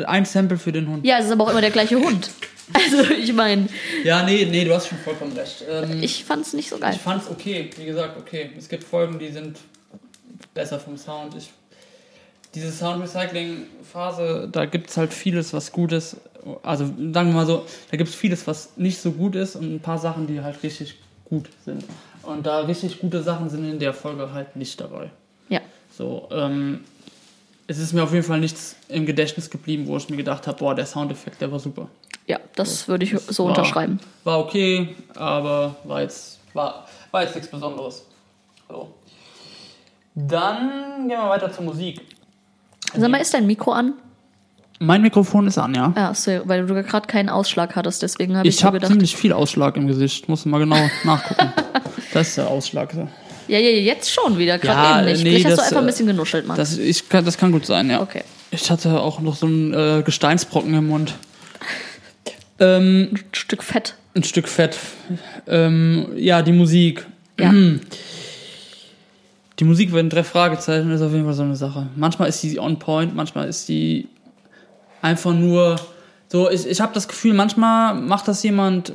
ein Sample für den Hund. Ja, es ist aber auch immer der gleiche Hund. *laughs* Also ich meine, Ja, nee, nee, du hast schon vollkommen recht. Ähm, ich fand es nicht so geil. Ich fand's okay, wie gesagt, okay. Es gibt Folgen, die sind besser vom Sound. Ich, diese Sound-Recycling-Phase, da gibt's halt vieles, was gut ist. Also sagen wir mal so, da gibt's vieles, was nicht so gut ist und ein paar Sachen, die halt richtig gut sind. Und da richtig gute Sachen sind in der Folge halt nicht dabei. Ja. So, ähm, es ist mir auf jeden Fall nichts im Gedächtnis geblieben, wo ich mir gedacht habe, boah, der Soundeffekt, der war super. Ja, das würde ich so war, unterschreiben. War okay, aber war jetzt, war, war jetzt nichts Besonderes. So. Dann gehen wir weiter zur Musik. Sag mal, ist dein Mikro an? Mein Mikrofon ist an, ja. Ja, so, weil du gerade keinen Ausschlag hattest, deswegen habe ich, Ich so habe gedacht. ziemlich viel Ausschlag im Gesicht. Muss mal genau *laughs* nachgucken. Das ist der Ausschlag. Ja, ja, jetzt schon wieder, gerade Ja, eben nicht. nee, Vielleicht hast du das, einfach ein äh, bisschen genuschelt, Mann. Das, ich, kann- das kann gut sein, ja. Okay. Ich hatte auch noch so einen äh, Gesteinsbrocken im Mund. Ähm, Ein Stück Fett. ein Stück Fett. Ähm, ja, die Musik. Ja. *clears throat* Die Musik bei den drei Fragezeichen ist auf jeden Fall so eine Sache. Manchmal ist sie on point, manchmal ist sie einfach nur so. Ich, ich habe das Gefühl, manchmal macht das jemand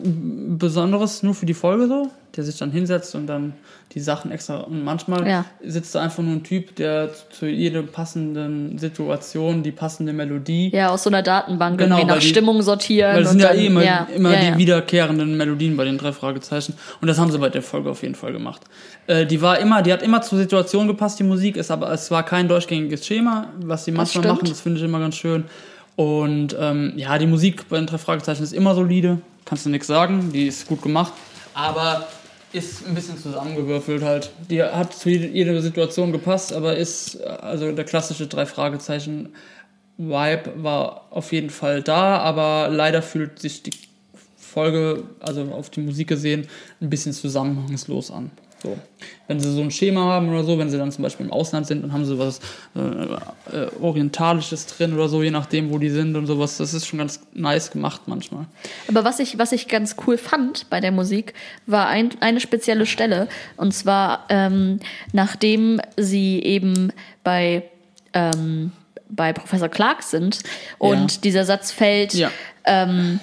Besonderes nur für die Folge so, der sich dann hinsetzt und dann die Sachen extra. Und manchmal Ja. sitzt da einfach nur ein Typ, der zu jeder passenden Situation die passende Melodie Ja, aus so einer Datenbank Genau, irgendwie nach die- Stimmung sortieren. weil es und sind ja eh immer, ja, immer ja, die wiederkehrenden Melodien bei den drei Fragezeichen. Und das haben sie bei der Folge auf jeden Fall gemacht. Äh, die war immer, die hat immer zur Situation gepasst, die Musik, ist aber es war kein durchgängiges Schema, was sie manchmal machen, das finde ich immer ganz schön. Und ähm, ja, die Musik bei den drei Fragezeichen ist immer solide, kannst du nichts sagen, die ist gut gemacht, aber ist ein bisschen zusammengewürfelt halt. Die hat zu jede- jeder Situation gepasst, aber ist also der klassische drei Fragezeichen Vibe war auf jeden Fall da, aber leider fühlt sich die Folge, also auf die Musik gesehen, ein bisschen zusammenhangslos an. So. Wenn sie so ein Schema haben oder so, wenn sie dann zum Beispiel im Ausland sind, dann haben sie was äh, äh, Orientalisches drin oder so, je nachdem, wo die sind und sowas. Das ist schon ganz nice gemacht manchmal. Aber was ich, was ich ganz cool fand bei der Musik, war ein, eine spezielle Stelle. Und zwar, ähm, nachdem sie eben bei, ähm, bei Professor Clark sind und Ja. dieser Satz fällt, Ja. ähm,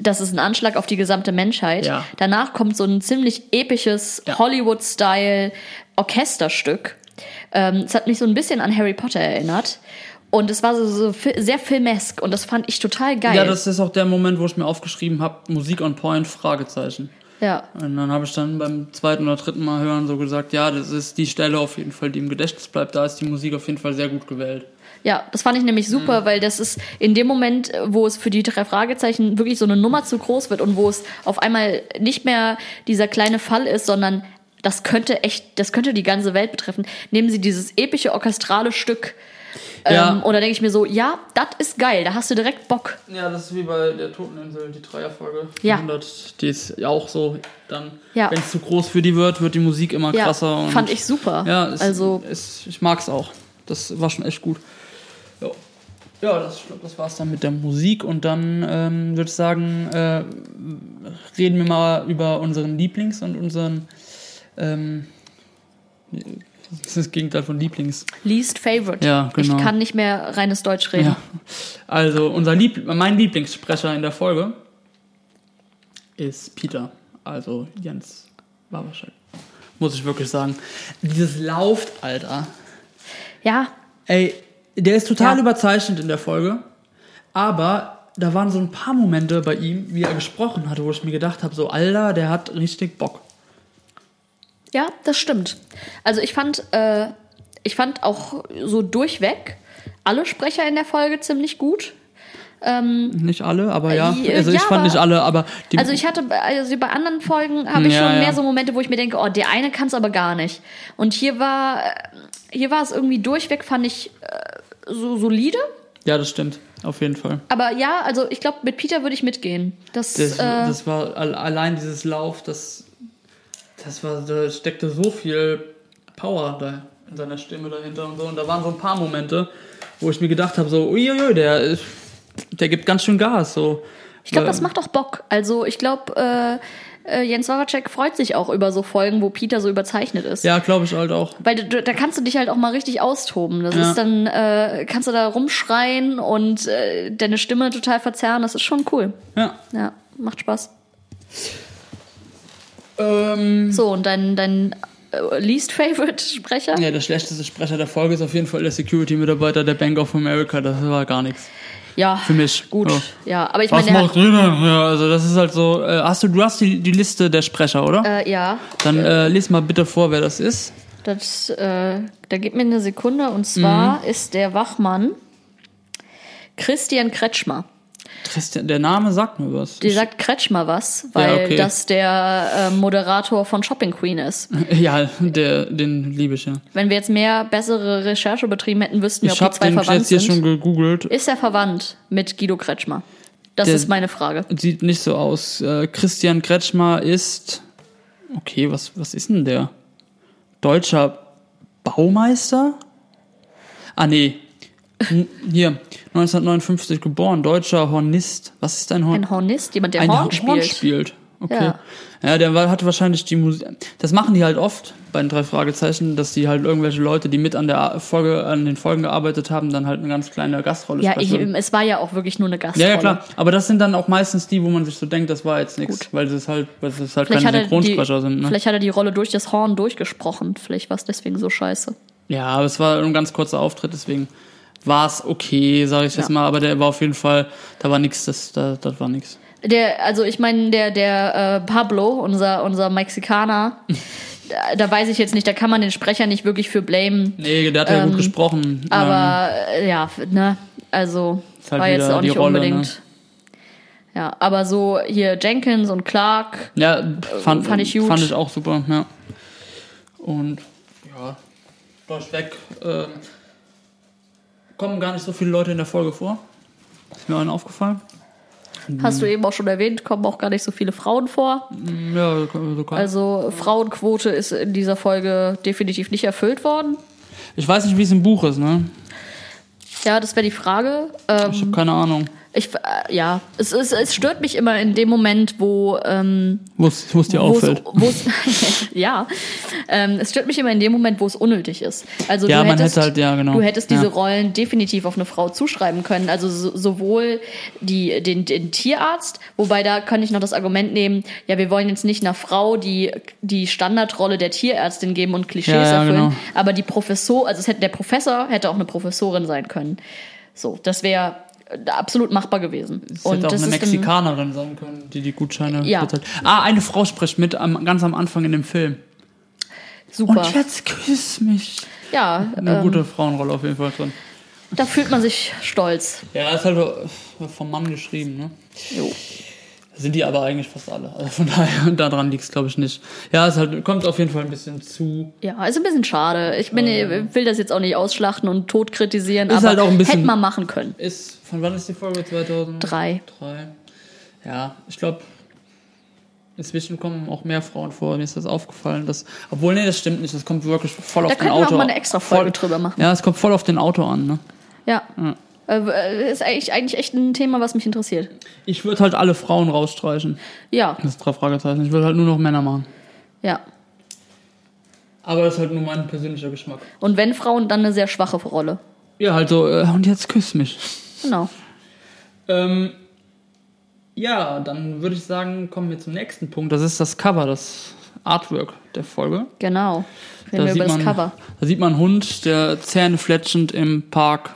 das ist ein Anschlag auf die gesamte Menschheit. Ja. Danach kommt so ein ziemlich episches Ja. Hollywood-Style Orchesterstück. Ähm, es hat mich so ein bisschen an Harry Potter erinnert. Und es war so, so sehr filmesk und das fand ich total geil. Ja, das ist auch der Moment, wo ich mir aufgeschrieben habe, Musik on Point, Fragezeichen. ja. Und dann habe ich dann beim zweiten oder dritten Mal hören so gesagt, ja, das ist die Stelle auf jeden Fall, die im Gedächtnis bleibt. Da ist die Musik auf jeden Fall sehr gut gewählt. Ja, das fand ich nämlich super, weil das ist in dem Moment, wo es für die drei Fragezeichen wirklich so eine Nummer zu groß wird und wo es auf einmal nicht mehr dieser kleine Fall ist, sondern das könnte echt, das könnte die ganze Welt betreffen, nehmen sie dieses epische orchestrale Stück. Ja. Ähm, und da denke ich mir so, ja, das ist geil, da hast du direkt Bock. Ja, das ist wie bei der Toteninsel, die Dreierfolge. Ja. 100, die ist ja auch so, dann, Ja. wenn es zu groß für die wird, wird die Musik immer Ja, krasser. Und fand ich super. Ja, es, also es, ich mag's auch. Das war schon echt gut. Ja, das, ich glaube, das war's dann mit der Musik. Und dann ähm, würde ich sagen, äh, reden wir mal über unseren Lieblings und unseren. Ähm, das *laughs* ist das Gegenteil von Lieblings. least favorite. Ja, genau. Ich kann nicht mehr reines Deutsch reden. Ja. Also unser Lieb mein Lieblingssprecher in der Folge ist Peter, also Jens Waberscheid. Muss ich wirklich sagen. Dieses Lauft, Alter. ja, Ey, der ist total Ja. überzeichnet in der Folge, aber da waren so ein paar Momente bei ihm, wie er gesprochen hatte, wo ich mir gedacht habe, so Alter, der hat richtig Bock. Ja, das stimmt. Also ich fand, äh, ich fand auch so durchweg alle Sprecher in der Folge ziemlich gut. nicht alle, aber ja. äh, Also ich ja, fand aber- nicht alle, aber die. Also ich hatte, also bei anderen Folgen habe ich Ja, schon ja. mehr so Momente, wo ich mir denke, oh, der eine kann es aber gar nicht. Und hier war, äh, hier war es irgendwie durchweg, fand ich äh, so solide. ja, das stimmt. Auf jeden Fall. Aber ja, also ich glaube, mit Peter würde ich mitgehen. Das, Das, äh, das war al- allein dieses Lauf, das, das war, da steckte so viel Power da in seiner Stimme dahinter und so. Und da waren so ein paar Momente, wo ich mir gedacht habe, so, uiuiui, der, der gibt ganz schön Gas. So. ich glaube, das macht auch Bock. Also ich glaube, äh, äh, Jens Wawacek freut sich auch über so Folgen, wo Peter so überzeichnet ist. Ja, glaube ich halt auch. Weil du, da kannst du dich halt auch mal richtig austoben. Das Ja. ist dann, äh, kannst du da rumschreien und äh, deine Stimme total verzerren. Das ist schon cool. Ja. Ja, macht Spaß. Ähm, So, und dein, dein äh, least favorite Sprecher? ja, der schlechteste Sprecher der Folge ist auf jeden Fall der Security-Mitarbeiter der Bank of America. Das war gar nichts. Ja, Für mich. gut. Ja. Ja, aber ich Was meine, macht ihr denn? Ja, also das ist halt so. Äh, hast du, du hast die, die Liste der Sprecher, oder? äh, ja, Dann äh, lies mal bitte vor, wer das ist. das, äh, da gibt mir eine Sekunde. Und zwar Mhm. ist der Wachmann Christian Kretschmer. Christian, der Name sagt mir was. Die sagt Kretschmer was, weil okay. das der äh, Moderator von Shopping Queen ist. *laughs* Ja, der, den liebe ich ja. Wenn wir jetzt mehr bessere Recherche betrieben hätten, wüssten wir, Ich ob habe die zwei den verwandt jetzt hier sind. schon gegoogelt. Ist er verwandt mit Guido Kretschmer? Das Der- ist meine Frage. Sieht nicht so aus. Äh, Christian Kretschmer ist. Okay, was, was ist denn der? Deutscher Baumeister? Ah, nee. Hier, 1959 geboren, deutscher Hornist. Was ist ein Horn? Ein Hornist, jemand, der Ein Horn, spielt. spielt. Okay. Ja. Ja, der hat wahrscheinlich die Musik. Das machen die halt oft bei den drei Fragezeichen, dass die halt irgendwelche Leute, die mit an der Folge, an den Folgen gearbeitet haben, dann halt eine ganz kleine Gastrolle Ja, ich, sprechen. es war ja auch wirklich nur eine Gastrolle. Ja, ja, klar. Aber das sind dann auch meistens die, wo man sich so denkt, das war jetzt nichts, weil es halt, weil es halt Vielleicht keine er die, Synchronsprecher sind. Ne? vielleicht hat er die Rolle durch das Horn durchgesprochen. Vielleicht war es deswegen so scheiße. Ja, aber es war ein ganz kurzer Auftritt, deswegen war es okay, sage ich jetzt Ja. mal. Aber der war auf jeden Fall, da war nichts, das, da, das war nichts. Der, also ich meine, der, der äh, Pablo, unser, unser Mexikaner, *laughs* da, da weiß ich jetzt nicht, da kann man den Sprecher nicht wirklich für blamen. Nee, der hat ja Ähm, gut gesprochen. Ähm, Aber äh, ja, ne, also halt war jetzt auch nicht Rolle, unbedingt. ne? Ja, aber so hier Jenkins und Clark, Ja, fand, fand ich gut. Fand ich auch super, ja. Und ja, durchweg äh, kommen gar nicht so viele Leute in der Folge vor. Ist mir allen aufgefallen. hast du eben auch schon erwähnt, kommen auch gar nicht so viele Frauen vor. Ja, so kann. Also Frauenquote ist in dieser Folge definitiv nicht erfüllt worden. ich weiß nicht, wie es im Buch ist, ne? Ja, das wäre die Frage. Ähm, Ich habe keine Ahnung. Ich, äh, ja, es, es, es stört mich immer in dem Moment, wo ähm, Wo es dir wo's- auffällt. wo's- *laughs* ja, ähm, es stört mich immer in dem Moment, wo es unnötig ist. Also Ja, du hättest, hätte halt- ja, genau. du hättest diese Ja. Rollen definitiv auf eine Frau zuschreiben können. Also so, sowohl die, den, den Tierarzt, wobei da kann ich noch das Argument nehmen, ja, wir wollen jetzt nicht einer Frau die, die Standardrolle der Tierärztin geben und Klischees Ja, erfüllen, genau. aber die Professor, also es hätte, der Professor hätte auch eine Professorin sein können. So, das wäre absolut machbar gewesen. Es hätte auch eine Mexikanerin sein können, die die Gutscheine Ja. bezahlt. Ah, eine Frau spricht mit am, ganz am Anfang in dem Film. super. Und jetzt küss mich. ja, Eine ähm, gute Frauenrolle auf jeden Fall drin. da fühlt man sich stolz. Ja, ist halt äh, vom Mann geschrieben, ne? Jo. Sind die aber eigentlich fast alle. Also von daher, *laughs* daran liegt es, glaube ich, nicht. Ja, es halt, kommt auf jeden Fall ein bisschen zu. Ja, ist ein bisschen schade. Ich bin, ich will das jetzt auch nicht ausschlachten und tot kritisieren, aber halt auch ein bisschen- hätte man machen können. Ist, von wann ist die Folge? 2003? Drei. Ja, ich glaube, inzwischen kommen auch mehr Frauen vor. Mir ist das aufgefallen. Dass, obwohl, nee, das stimmt nicht. Das kommt wirklich voll Da auf den könnten wir Auto auch mal eine extra Folge voll, drüber machen. Ja, es kommt voll auf den Auto an, ne? Ja. Äh, Ist eigentlich, eigentlich echt ein Thema, was mich interessiert. Ich würde halt alle Frauen rausstreichen. Ja, Das ist drei Fragezeichen. Ich würde halt nur noch Männer machen. ja. Aber das ist halt nur mein persönlicher Geschmack. Und wenn Frauen, dann eine sehr schwache Rolle. Ja, halt so, äh, und jetzt küss mich. Genau. Ähm, ja, dann würde ich sagen, kommen wir zum nächsten Punkt. Das ist das Cover, das Artwork der Folge. Genau. Reden wir über das man, Cover. da sieht man einen Hund, der zähnefletschend im Park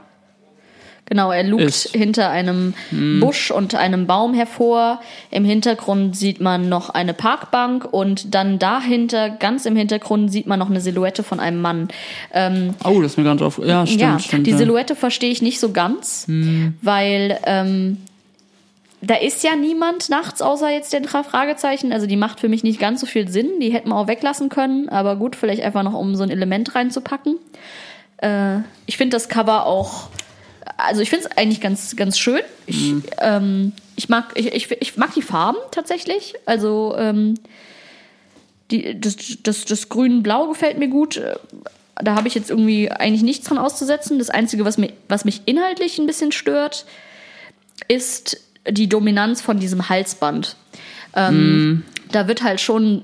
Genau, er lugt Ist. Hm. hinter einem Busch und einem Baum hervor. Im Hintergrund sieht man noch eine Parkbank und dann dahinter, ganz im Hintergrund, sieht man noch eine Silhouette von einem Mann. Ähm, Oh, das ist mir ganz auf. Ja, stimmt, ja, stimmt. die ja. Silhouette verstehe ich nicht so ganz, weil ähm, da ist ja niemand nachts außer jetzt den drei Fragezeichen. Also die macht für mich nicht ganz so viel Sinn. Die hätten wir auch weglassen können, aber gut, vielleicht einfach noch um so ein Element reinzupacken. Äh, ich finde das Cover auch, also ich finde es eigentlich ganz, ganz schön. Ich, ähm, ich mag, ich, ich, ich mag die Farben tatsächlich. Also ähm, die, das, das, das Grün-Blau gefällt mir gut. Äh, Da habe ich jetzt irgendwie eigentlich nichts dran auszusetzen. Das Einzige, was, mir, was mich inhaltlich ein bisschen stört, ist die Dominanz von diesem Halsband. Ähm, Da wird halt schon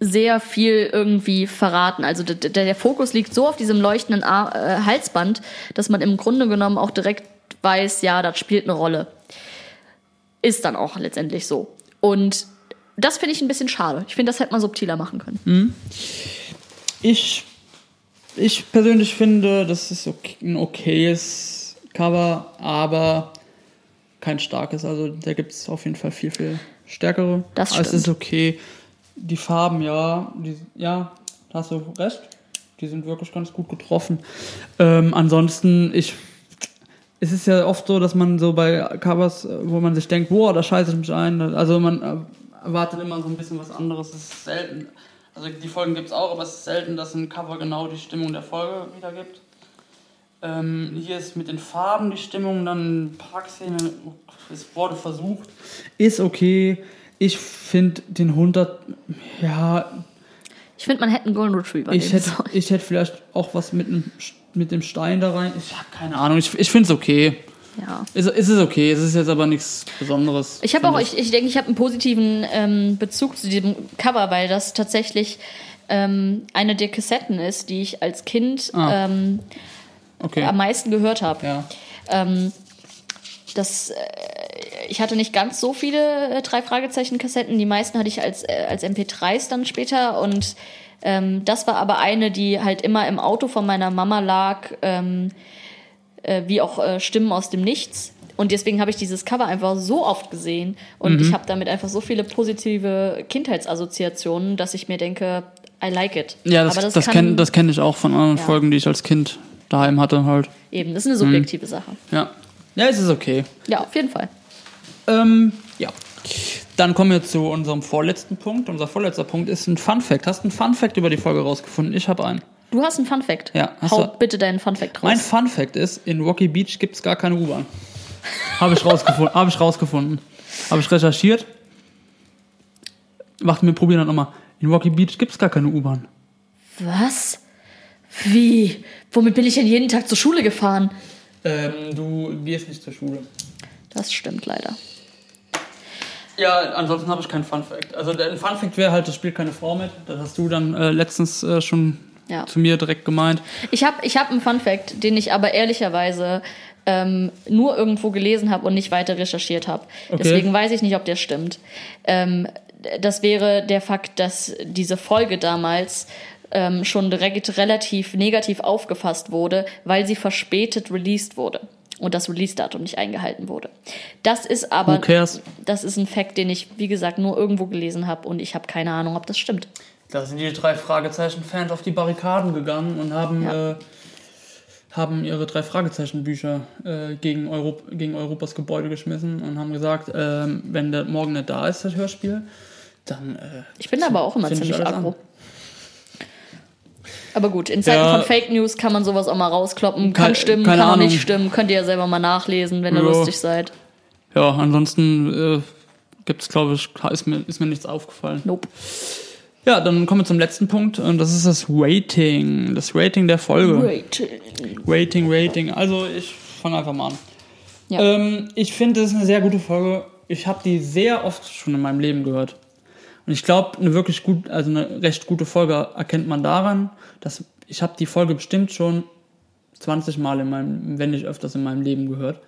sehr viel irgendwie verraten. Also der, der Fokus liegt so auf diesem leuchtenden Ar äh, Halsband, dass man im Grunde genommen auch direkt weiß, ja, das spielt eine Rolle. Ist dann auch letztendlich so. Und das finde ich ein bisschen schade. Ich finde, das hätte man subtiler machen können. Ich, ich persönlich finde, das ist okay, ein okayes Cover, aber kein starkes. Also da gibt es auf jeden Fall viel, viel stärkere. Das Aber Es stimmt. ist okay. Die Farben, ja, die, ja, da hast du recht. Die sind wirklich ganz gut getroffen. Ähm, ansonsten, ich es ist ja oft so, dass man so bei Covers, äh, wo man sich denkt, boah, da scheiße ich mich ein. Also man äh, erwartet immer so ein bisschen was anderes. Es ist selten. Also die Folgen gibt es auch, aber es ist selten, dass ein Cover genau die Stimmung der Folge wiedergibt. Ähm, hier ist mit den Farben die Stimmung, dann Parkszene, es wurde versucht. Ist okay. Ich finde den 100, ja, Ich finde, man hätte einen Golden Retriever ich hätte, sollen. ich hätte vielleicht auch was mit, einem, mit dem Stein da rein. Ich habe keine Ahnung. Ich, ich finde es okay. Ja. Es, es ist okay. Es ist jetzt aber nichts Besonderes. Ich habe auch, ich, ich denke, ich habe einen positiven ähm, Bezug zu diesem Cover, weil das tatsächlich ähm, eine der Kassetten ist, die ich als Kind Ah. ähm, Okay. am meisten gehört habe. Ja. Ähm, das, äh, ich hatte nicht ganz so viele äh, drei Fragezeichen Kassetten. Die meisten hatte ich als äh, als MP3s dann später und ähm, das war aber eine, die halt immer im Auto von meiner Mama lag, ähm, äh, wie auch äh, Stimmen aus dem Nichts. Und deswegen habe ich dieses Cover einfach so oft gesehen und ich habe damit einfach so viele positive Kindheitsassoziationen, dass ich mir denke, I like it. Ja, das, das, kenn, das kenne ich auch von anderen Ja. Folgen, die ich als Kind daheim hatte halt. eben, das ist eine subjektive Sache. Ja. Ja, es ist okay. Ja, auf jeden Fall. Ähm, ja. Dann kommen wir zu unserem vorletzten Punkt. Unser vorletzter Punkt ist ein Fun Fact. Hast du einen Fun Fact über die Folge rausgefunden? Ich habe einen. Du hast einen Fun Fact. Ja, hast Hau du- bitte deinen Fun Fact raus. Mein Fun Fact ist, in Rocky Beach gibt es gar keine U-Bahn. Habe ich rausgefunden. Habe ich rausgefunden. Habe ich recherchiert. Warte, wir probieren das nochmal. In Rocky Beach gibt es gar keine U-Bahn. Was? Wie? Womit bin ich denn jeden Tag zur Schule gefahren? Ähm, du gehst nicht zur Schule. Das stimmt leider. Ja, ansonsten habe ich keinen Fun Fact. Also der Fun Fact wäre halt, das spielt keine Frau mit. Das hast du dann äh, letztens äh, schon Ja. zu mir direkt gemeint. Ich habe ich hab einen Fun Fact, den ich aber ehrlicherweise ähm, nur irgendwo gelesen habe und nicht weiter recherchiert habe. Okay. Deswegen weiß ich nicht, ob der stimmt. Ähm, das wäre der Fakt, dass diese Folge damals ähm, schon direkt relativ negativ aufgefasst wurde, weil sie verspätet released wurde und das Release-Datum nicht eingehalten wurde. Das ist aber das ist ein Fakt, den ich wie gesagt nur irgendwo gelesen habe und ich habe keine Ahnung, ob das stimmt. Da sind die drei Fragezeichen-Fans auf die Barrikaden gegangen und haben, Ja. äh, haben ihre drei Fragezeichen-Bücher äh, gegen, Europ gegen Europas Gebäude geschmissen und haben gesagt, ähm, wenn der morgen nicht da ist, das Hörspiel, dann. Äh, Ich bin aber auch immer ziemlich alles aggro. Aber gut, in Zeiten Ja. von Fake News kann man sowas auch mal rauskloppen. Kann Ke- stimmen, kann auch nicht stimmen. Könnt ihr ja selber mal nachlesen, wenn ihr Ja. lustig seid. Ja, ansonsten äh, gibt es, glaube ich, ist mir, ist mir nichts aufgefallen. Nope. Ja, dann kommen wir zum letzten Punkt und das ist das Rating. Das Rating der Folge. Great. Rating, Rating. Also ich fange einfach mal an. Ja. Ähm, ich finde, das ist eine sehr gute Folge. Ich habe die sehr oft schon in meinem Leben gehört. Und ich glaube, eine wirklich gut, also eine recht gute Folge erkennt man daran, dass ich habe die Folge bestimmt schon 20 Mal in meinem, wenn nicht öfters in meinem Leben gehört.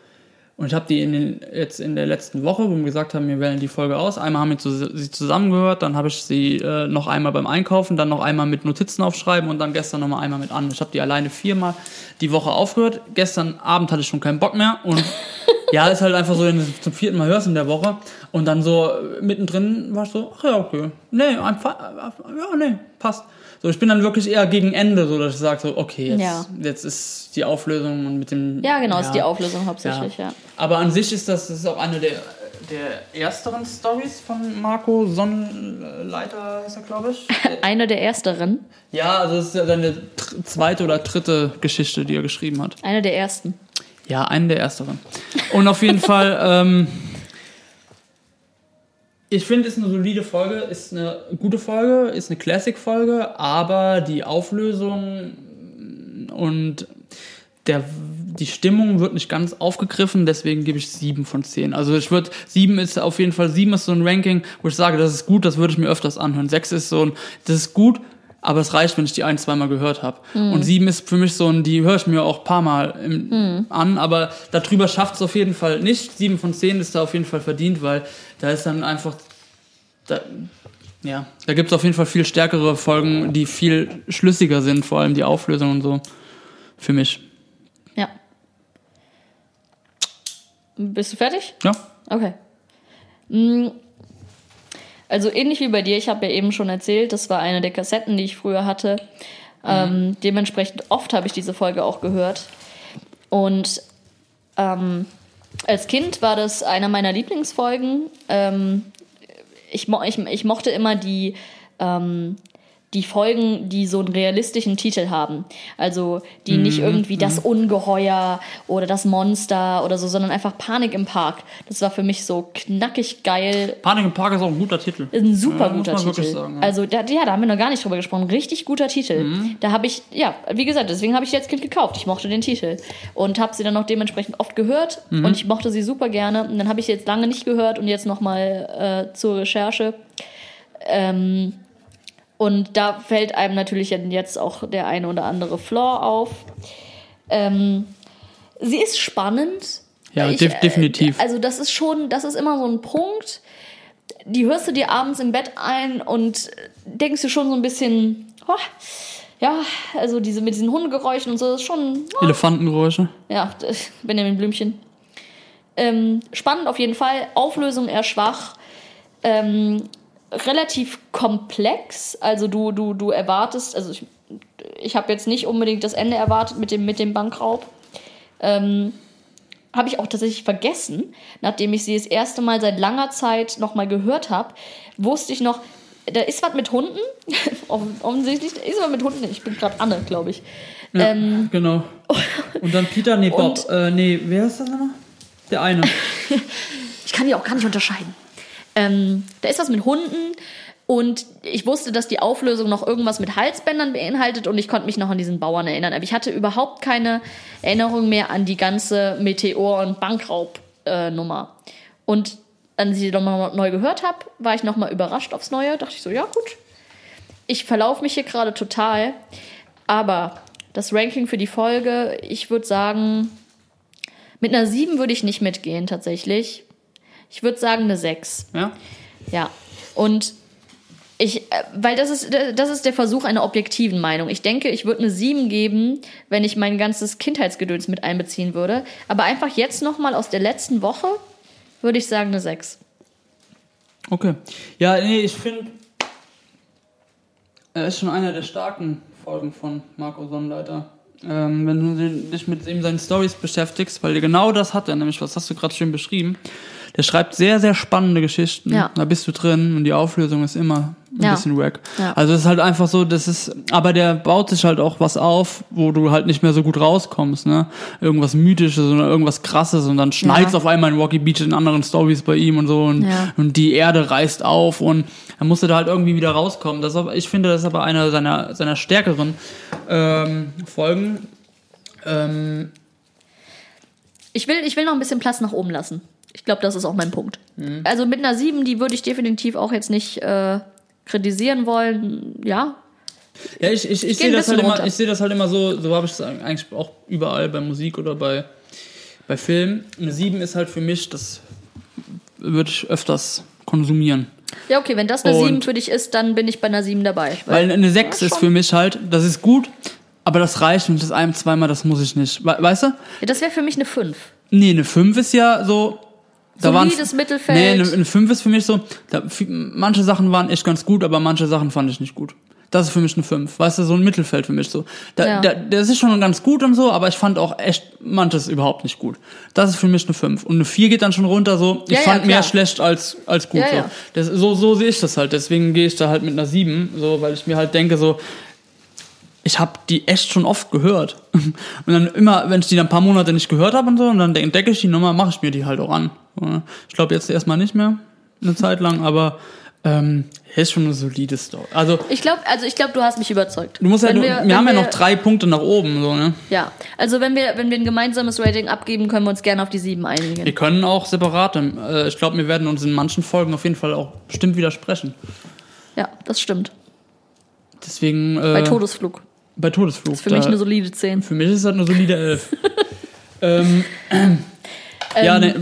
Und ich habe die in den, jetzt in der letzten Woche, wo wir gesagt haben, wir wählen die Folge aus. Einmal haben wir zu, sie zusammengehört, dann habe ich sie äh, noch einmal beim Einkaufen, dann noch einmal mit Notizen aufschreiben und dann gestern noch mal einmal mit an. Ich habe die alleine viermal die Woche aufgehört. Gestern Abend hatte ich schon keinen Bock mehr und *laughs* ja, ist halt einfach so, wenn du zum vierten Mal hörst in der Woche und dann so mittendrin war ich so, ach ja, okay. Nee, einfach, ja, nee, passt. So, ich bin dann wirklich eher gegen Ende, so dass ich sage so, okay, jetzt, Ja. jetzt ist die Auflösung und mit dem. Ja, genau, ist die Auflösung hauptsächlich, ja. Aber an sich ist das, das ist auch eine der, der ersteren Stories von Marco Sonnenleiter, ist er, glaube ich. *laughs* Eine der ersteren. ja, also es ist ja seine zweite oder dritte Geschichte, die er geschrieben hat. Eine der ersten. Ja, eine der ersteren. Und auf jeden *laughs* Fall, ähm, ich finde, es ist eine solide Folge, ist eine gute Folge, ist eine Classic-Folge, aber die Auflösung und der, die Stimmung wird nicht ganz aufgegriffen, deswegen gebe ich sieben von zehn. Also ich würde, sieben ist auf jeden Fall, sieben ist so ein Ranking, wo ich sage, das ist gut, das würde ich mir öfters anhören. Sechs ist so ein, das ist gut, aber es reicht, wenn ich die ein, zweimal gehört habe. Und sieben ist für mich so ein, die höre ich mir auch ein paar Mal im, an, aber darüber schafft es auf jeden Fall nicht. Sieben von zehn ist da auf jeden Fall verdient, weil da ist dann einfach, da, ja, da gibt es auf jeden Fall viel stärkere Folgen, die viel schlüssiger sind, vor allem die Auflösung und so. Für mich. Ja. Bist du fertig? Ja. Okay. Mm, Also ähnlich wie bei dir, ich habe ja eben schon erzählt, das war eine der Kassetten, die ich früher hatte. Ähm, dementsprechend oft habe ich diese Folge auch gehört. Und ähm, als Kind war das einer meiner Lieblingsfolgen. Ähm, ich, mo ich, ich mochte immer die, ähm, die Folgen, die so einen realistischen Titel haben. Also die nicht irgendwie das Ungeheuer oder das Monster oder so, sondern einfach Panik im Park. Das war für mich so knackig geil. Panik im Park ist auch ein guter Titel. Ist ein super Ja, muss guter Titel. sagen, ja. Also da, ja, da haben wir noch gar nicht drüber gesprochen. Richtig guter Titel. Mhm. Da habe ich, ja, wie gesagt, deswegen habe ich die als Kind gekauft. Ich mochte den Titel und habe sie dann auch dementsprechend oft gehört Mhm. und ich mochte sie super gerne. Und dann habe ich sie jetzt lange nicht gehört und jetzt nochmal äh, zur Recherche. Ähm, und da fällt einem natürlich jetzt auch der eine oder andere Flaw auf. Ähm, sie ist spannend. Ja, Ich, def äh, definitiv. Also das ist schon, das ist immer so ein Punkt. Die hörst du dir abends im Bett ein und denkst du schon so ein bisschen, oh, ja, also diese mit diesen Hundegeräuschen und so, das ist schon, oh, Elefantengeräusche. ja, Benjamin Blümchen. Ähm, spannend auf jeden Fall. Auflösung eher schwach. Ähm, relativ komplex. Also du, du, du erwartest, also ich, ich habe jetzt nicht unbedingt das Ende erwartet mit dem, mit dem Bankraub. Ähm, habe ich auch tatsächlich vergessen, nachdem ich sie das erste Mal seit langer Zeit nochmal gehört habe, wusste ich noch, da ist was mit Hunden. *laughs* Offen- Offensichtlich ist was mit Hunden. Ich bin gerade Anne, glaube ich. Ja, Ähm, genau. *laughs* Und dann Peter, nee, Bob. und- Äh, nee, wer ist das nochmal? Der eine. *laughs* Ich kann die auch gar nicht unterscheiden. Ähm, da ist was mit Hunden und ich wusste, dass die Auflösung noch irgendwas mit Halsbändern beinhaltet und ich konnte mich noch an diesen Bauern erinnern. Aber ich hatte überhaupt keine Erinnerung mehr an die ganze Meteor- und Bankraub-Nummer. und als ich sie nochmal neu gehört habe, war ich nochmal überrascht aufs Neue. Dachte ich so, ja gut, ich verlaufe mich hier gerade total. Aber das Ranking für die Folge, ich würde sagen, mit einer 7 würde ich nicht mitgehen tatsächlich. Ich würde sagen eine 6. Ja? Ja. Und ich, äh, weil das ist, das ist der Versuch einer objektiven Meinung. Ich denke, ich würde eine 7 geben, wenn ich mein ganzes Kindheitsgedöns mit einbeziehen würde. Aber einfach jetzt nochmal aus der letzten Woche würde ich sagen eine 6. Okay. Ja, nee, ich finde, er ist schon einer der starken Folgen von Marco Sonnenleiter. Ähm, wenn du dich mit ihm seinen Stories beschäftigst, weil genau das hat er, nämlich, was hast du gerade schön beschrieben. Der schreibt sehr, sehr spannende Geschichten. Ja. Da bist du drin und die Auflösung ist immer ein Ja. bisschen wack. Ja. Also es ist halt einfach so, das ist, aber der baut sich halt auch was auf, wo du halt nicht mehr so gut rauskommst, ne? Irgendwas Mythisches oder irgendwas Krasses und dann schneit's Ja. auf einmal in Rocky Beach in anderen Stories bei ihm und so und, und die Erde reißt auf und er musste da halt irgendwie wieder rauskommen. Das ich finde, das ist aber einer seiner, seiner stärkeren ähm, Folgen. Ähm, Ich will, ich will noch ein bisschen Platz nach oben lassen. Ich glaube, das ist auch mein Punkt. Also mit einer 7, die würde ich definitiv auch jetzt nicht äh, kritisieren wollen. Ja, Ja, ich, ich, ich geh sehe das, halt immer, ich sehe das halt immer so, so habe ich es eigentlich auch überall bei Musik oder bei, bei Filmen. Eine 7 ist halt für mich, das würde ich öfters konsumieren. Ja, okay, wenn das eine Und- 7 für dich ist, dann bin ich bei einer 7 dabei. Weil eine 6 Ja, ist für mich halt, das ist gut, aber das reicht und das einem zweimal, das muss ich nicht. We weißt du? Ja, das wäre für mich eine 5. Nee, eine 5 ist ja so. Da Solides Mittelfeld. Nee, eine, eine 5 ist für mich so. Da, manche Sachen waren echt ganz gut, aber manche Sachen fand ich nicht gut. Das ist für mich eine 5. Weißt du, so ein Mittelfeld für mich so. Da, Ja. da, das ist schon ganz gut und so, aber ich fand auch echt manches überhaupt nicht gut. Das ist für mich eine 5. Und eine 4 geht dann schon runter so. Ich Ja, ja, fand mehr klar. schlecht als, als gut. Ja, so. ja. Das, so, so sehe ich das halt. Deswegen gehe ich da halt mit einer 7, so, weil ich mir halt denke, so, ich habe die echt schon oft gehört. *laughs* Und dann immer, wenn ich die dann ein paar Monate nicht gehört habe und so, und dann entdecke ich die Nummer, mache ich mir die halt auch an. Ich glaube jetzt erstmal nicht mehr, eine Zeit lang, aber ähm, ist schon eine solide Story. Also Ich glaube, also ich glaube, du hast mich überzeugt. du musst ja, du, wir- wir, haben ja wir- noch drei Punkte nach oben, so ne. Ja, also wenn wir, wenn wir ein gemeinsames Rating abgeben, können wir uns gerne auf die 7 einigen. Wir können auch separate. Äh, ich glaube, wir werden uns in manchen Folgen auf jeden Fall auch bestimmt widersprechen. Ja, das stimmt. Deswegen äh, Bei Todesflug. bei Todesflug. Ist für mich eine solide 10. Für mich ist das eine solide 11. *laughs* ähm, *clears throat* ja, ne,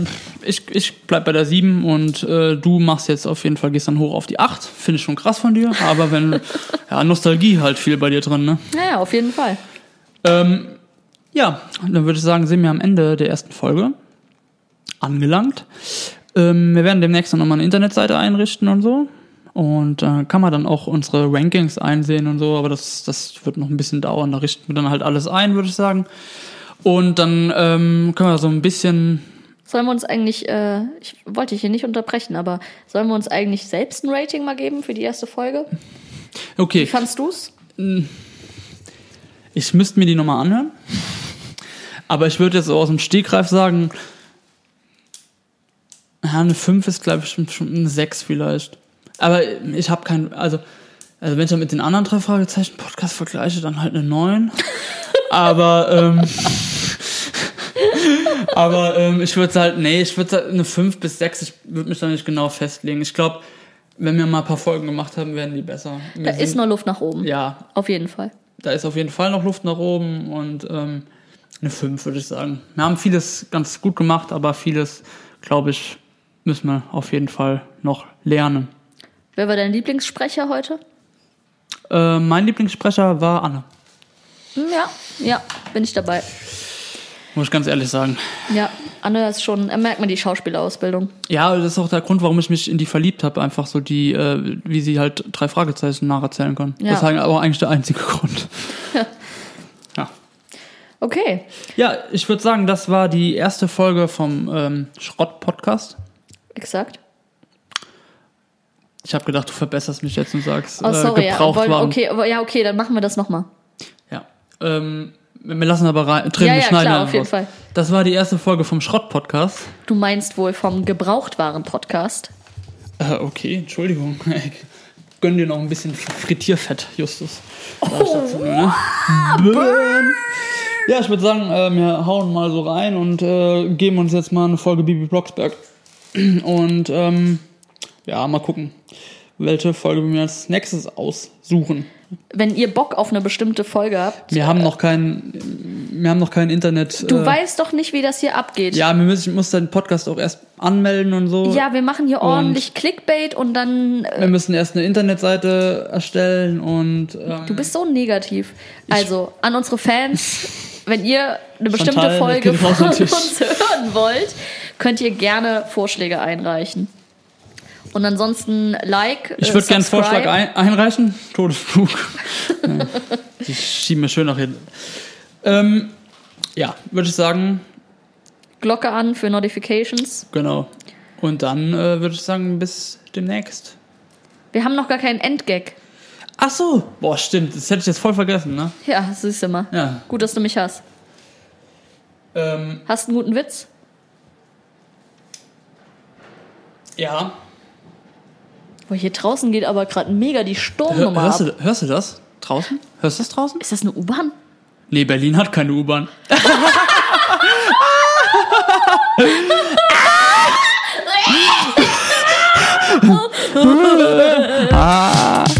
ich, ich bleib bei der 7 und äh, du machst jetzt auf jeden Fall, gehst dann hoch auf die 8. Finde ich schon krass von dir, aber wenn, *laughs* ja, Nostalgie halt viel bei dir drin, ne? Naja, auf jeden Fall. Ähm, ja, dann würde ich sagen, sind wir am Ende der ersten Folge angelangt. Ähm, wir werden demnächst noch mal eine Internetseite einrichten und so. Und äh, kann man dann auch unsere Rankings einsehen und so, aber das, das wird noch ein bisschen dauern. Da richten wir dann halt alles ein, würde ich sagen. Und dann ähm, können wir so ein bisschen. Sollen wir uns eigentlich, äh, ich wollte dich hier nicht unterbrechen, aber sollen wir uns eigentlich selbst ein Rating mal geben für die erste Folge? Wie Okay, fandst du's? ich müsste mir die nochmal anhören. Aber ich würde jetzt so aus dem Stegreif sagen, ja, eine 5 ist, glaube ich, schon schon eine 6 vielleicht. Aber ich habe kein, also, also wenn ich dann mit den anderen drei Fragezeichen Podcast vergleiche, dann halt eine 9. *laughs* aber, ähm, aber ähm, ich würde halt, nee, ich würde eine 5 bis 6, ich würde mich da nicht genau festlegen. Ich glaube, wenn wir mal ein paar Folgen gemacht haben, werden die besser. Wir Da ist sind- noch Luft nach oben. Ja, Auf jeden Fall. da ist auf jeden Fall noch Luft nach oben und ähm, eine 5 würde ich sagen. Wir haben vieles ganz gut gemacht, aber vieles, glaube ich, müssen wir auf jeden Fall noch lernen. Wer war dein Lieblingssprecher heute? Äh, mein Lieblingssprecher war Anne, Hm, Ja, ja, bin ich dabei. Muss ich ganz ehrlich sagen. Ja, Anne ist schon, da merkt man die Schauspielausbildung. Ja, das ist auch der Grund, warum ich mich in die verliebt habe. Einfach so die, äh, wie sie halt drei Fragezeichen nacherzählen kann. Ja. Das ist aber eigentlich der einzige Grund. ja. Okay, Ja, ich würde sagen, das war die erste Folge vom ähm, Schrott-Podcast. exakt. Ich habe gedacht, du verbesserst mich jetzt und sagst, Oh, sorry, äh, ja, gebraucht wollen- waren. okay, ja, okay, dann machen wir das nochmal. Ja. Ähm, wir lassen aber rein, drin, Ja, ja, schneiden klar, auf jeden raus. Fall. Das war die erste Folge vom Schrott-Podcast. Du meinst wohl vom Gebrauchtwaren-Podcast? Äh, okay, Entschuldigung. Gönn dir noch ein bisschen Frittierfett, Justus. Ich dazu, ne? Burn. Ja, ich würde sagen, äh, wir hauen mal so rein und äh, geben uns jetzt mal eine Folge Bibi Blocksberg. Und ähm, ja, mal gucken, welche Folge wir als nächstes aussuchen. Wenn ihr Bock auf eine bestimmte Folge habt, Wir haben noch kein, wir haben noch kein Internet. du äh, weißt doch nicht, wie das hier abgeht. Ja, wir müssen, ich muss den Podcast auch erst anmelden und so. Ja, wir machen hier ordentlich Clickbait und dann. Äh, Wir müssen erst eine Internetseite erstellen und ähm, du bist so negativ. Also, an unsere Fans, *laughs* wenn ihr eine bestimmte Chantal, Folge von uns *laughs* hören wollt, könnt ihr gerne Vorschläge einreichen. Und ansonsten like. ich äh, würde gerne einen. Vorschlag ein, einreichen. Todesflug. *laughs* ja, die schieben mir schön nach hinten. Ähm, ja, würde ich sagen, Glocke an für Notifications. genau. Und dann äh, würde ich sagen, bis demnächst. Wir haben noch gar keinen Endgag. Ach so. Boah, stimmt. Das hätte ich jetzt voll vergessen, ne? Ja, siehst du mal. Ja. Gut, dass du mich hast. Ähm, Hast einen guten Witz? ja. Boah, hier draußen geht aber gerade mega die Hör, Sturmnummer hörst, ab. du, hörst du das? Draußen? Hörst du das draußen? Ist das eine U-Bahn? Nee, Berlin hat keine U-Bahn. *laughs* ah. *laughs* *laughs*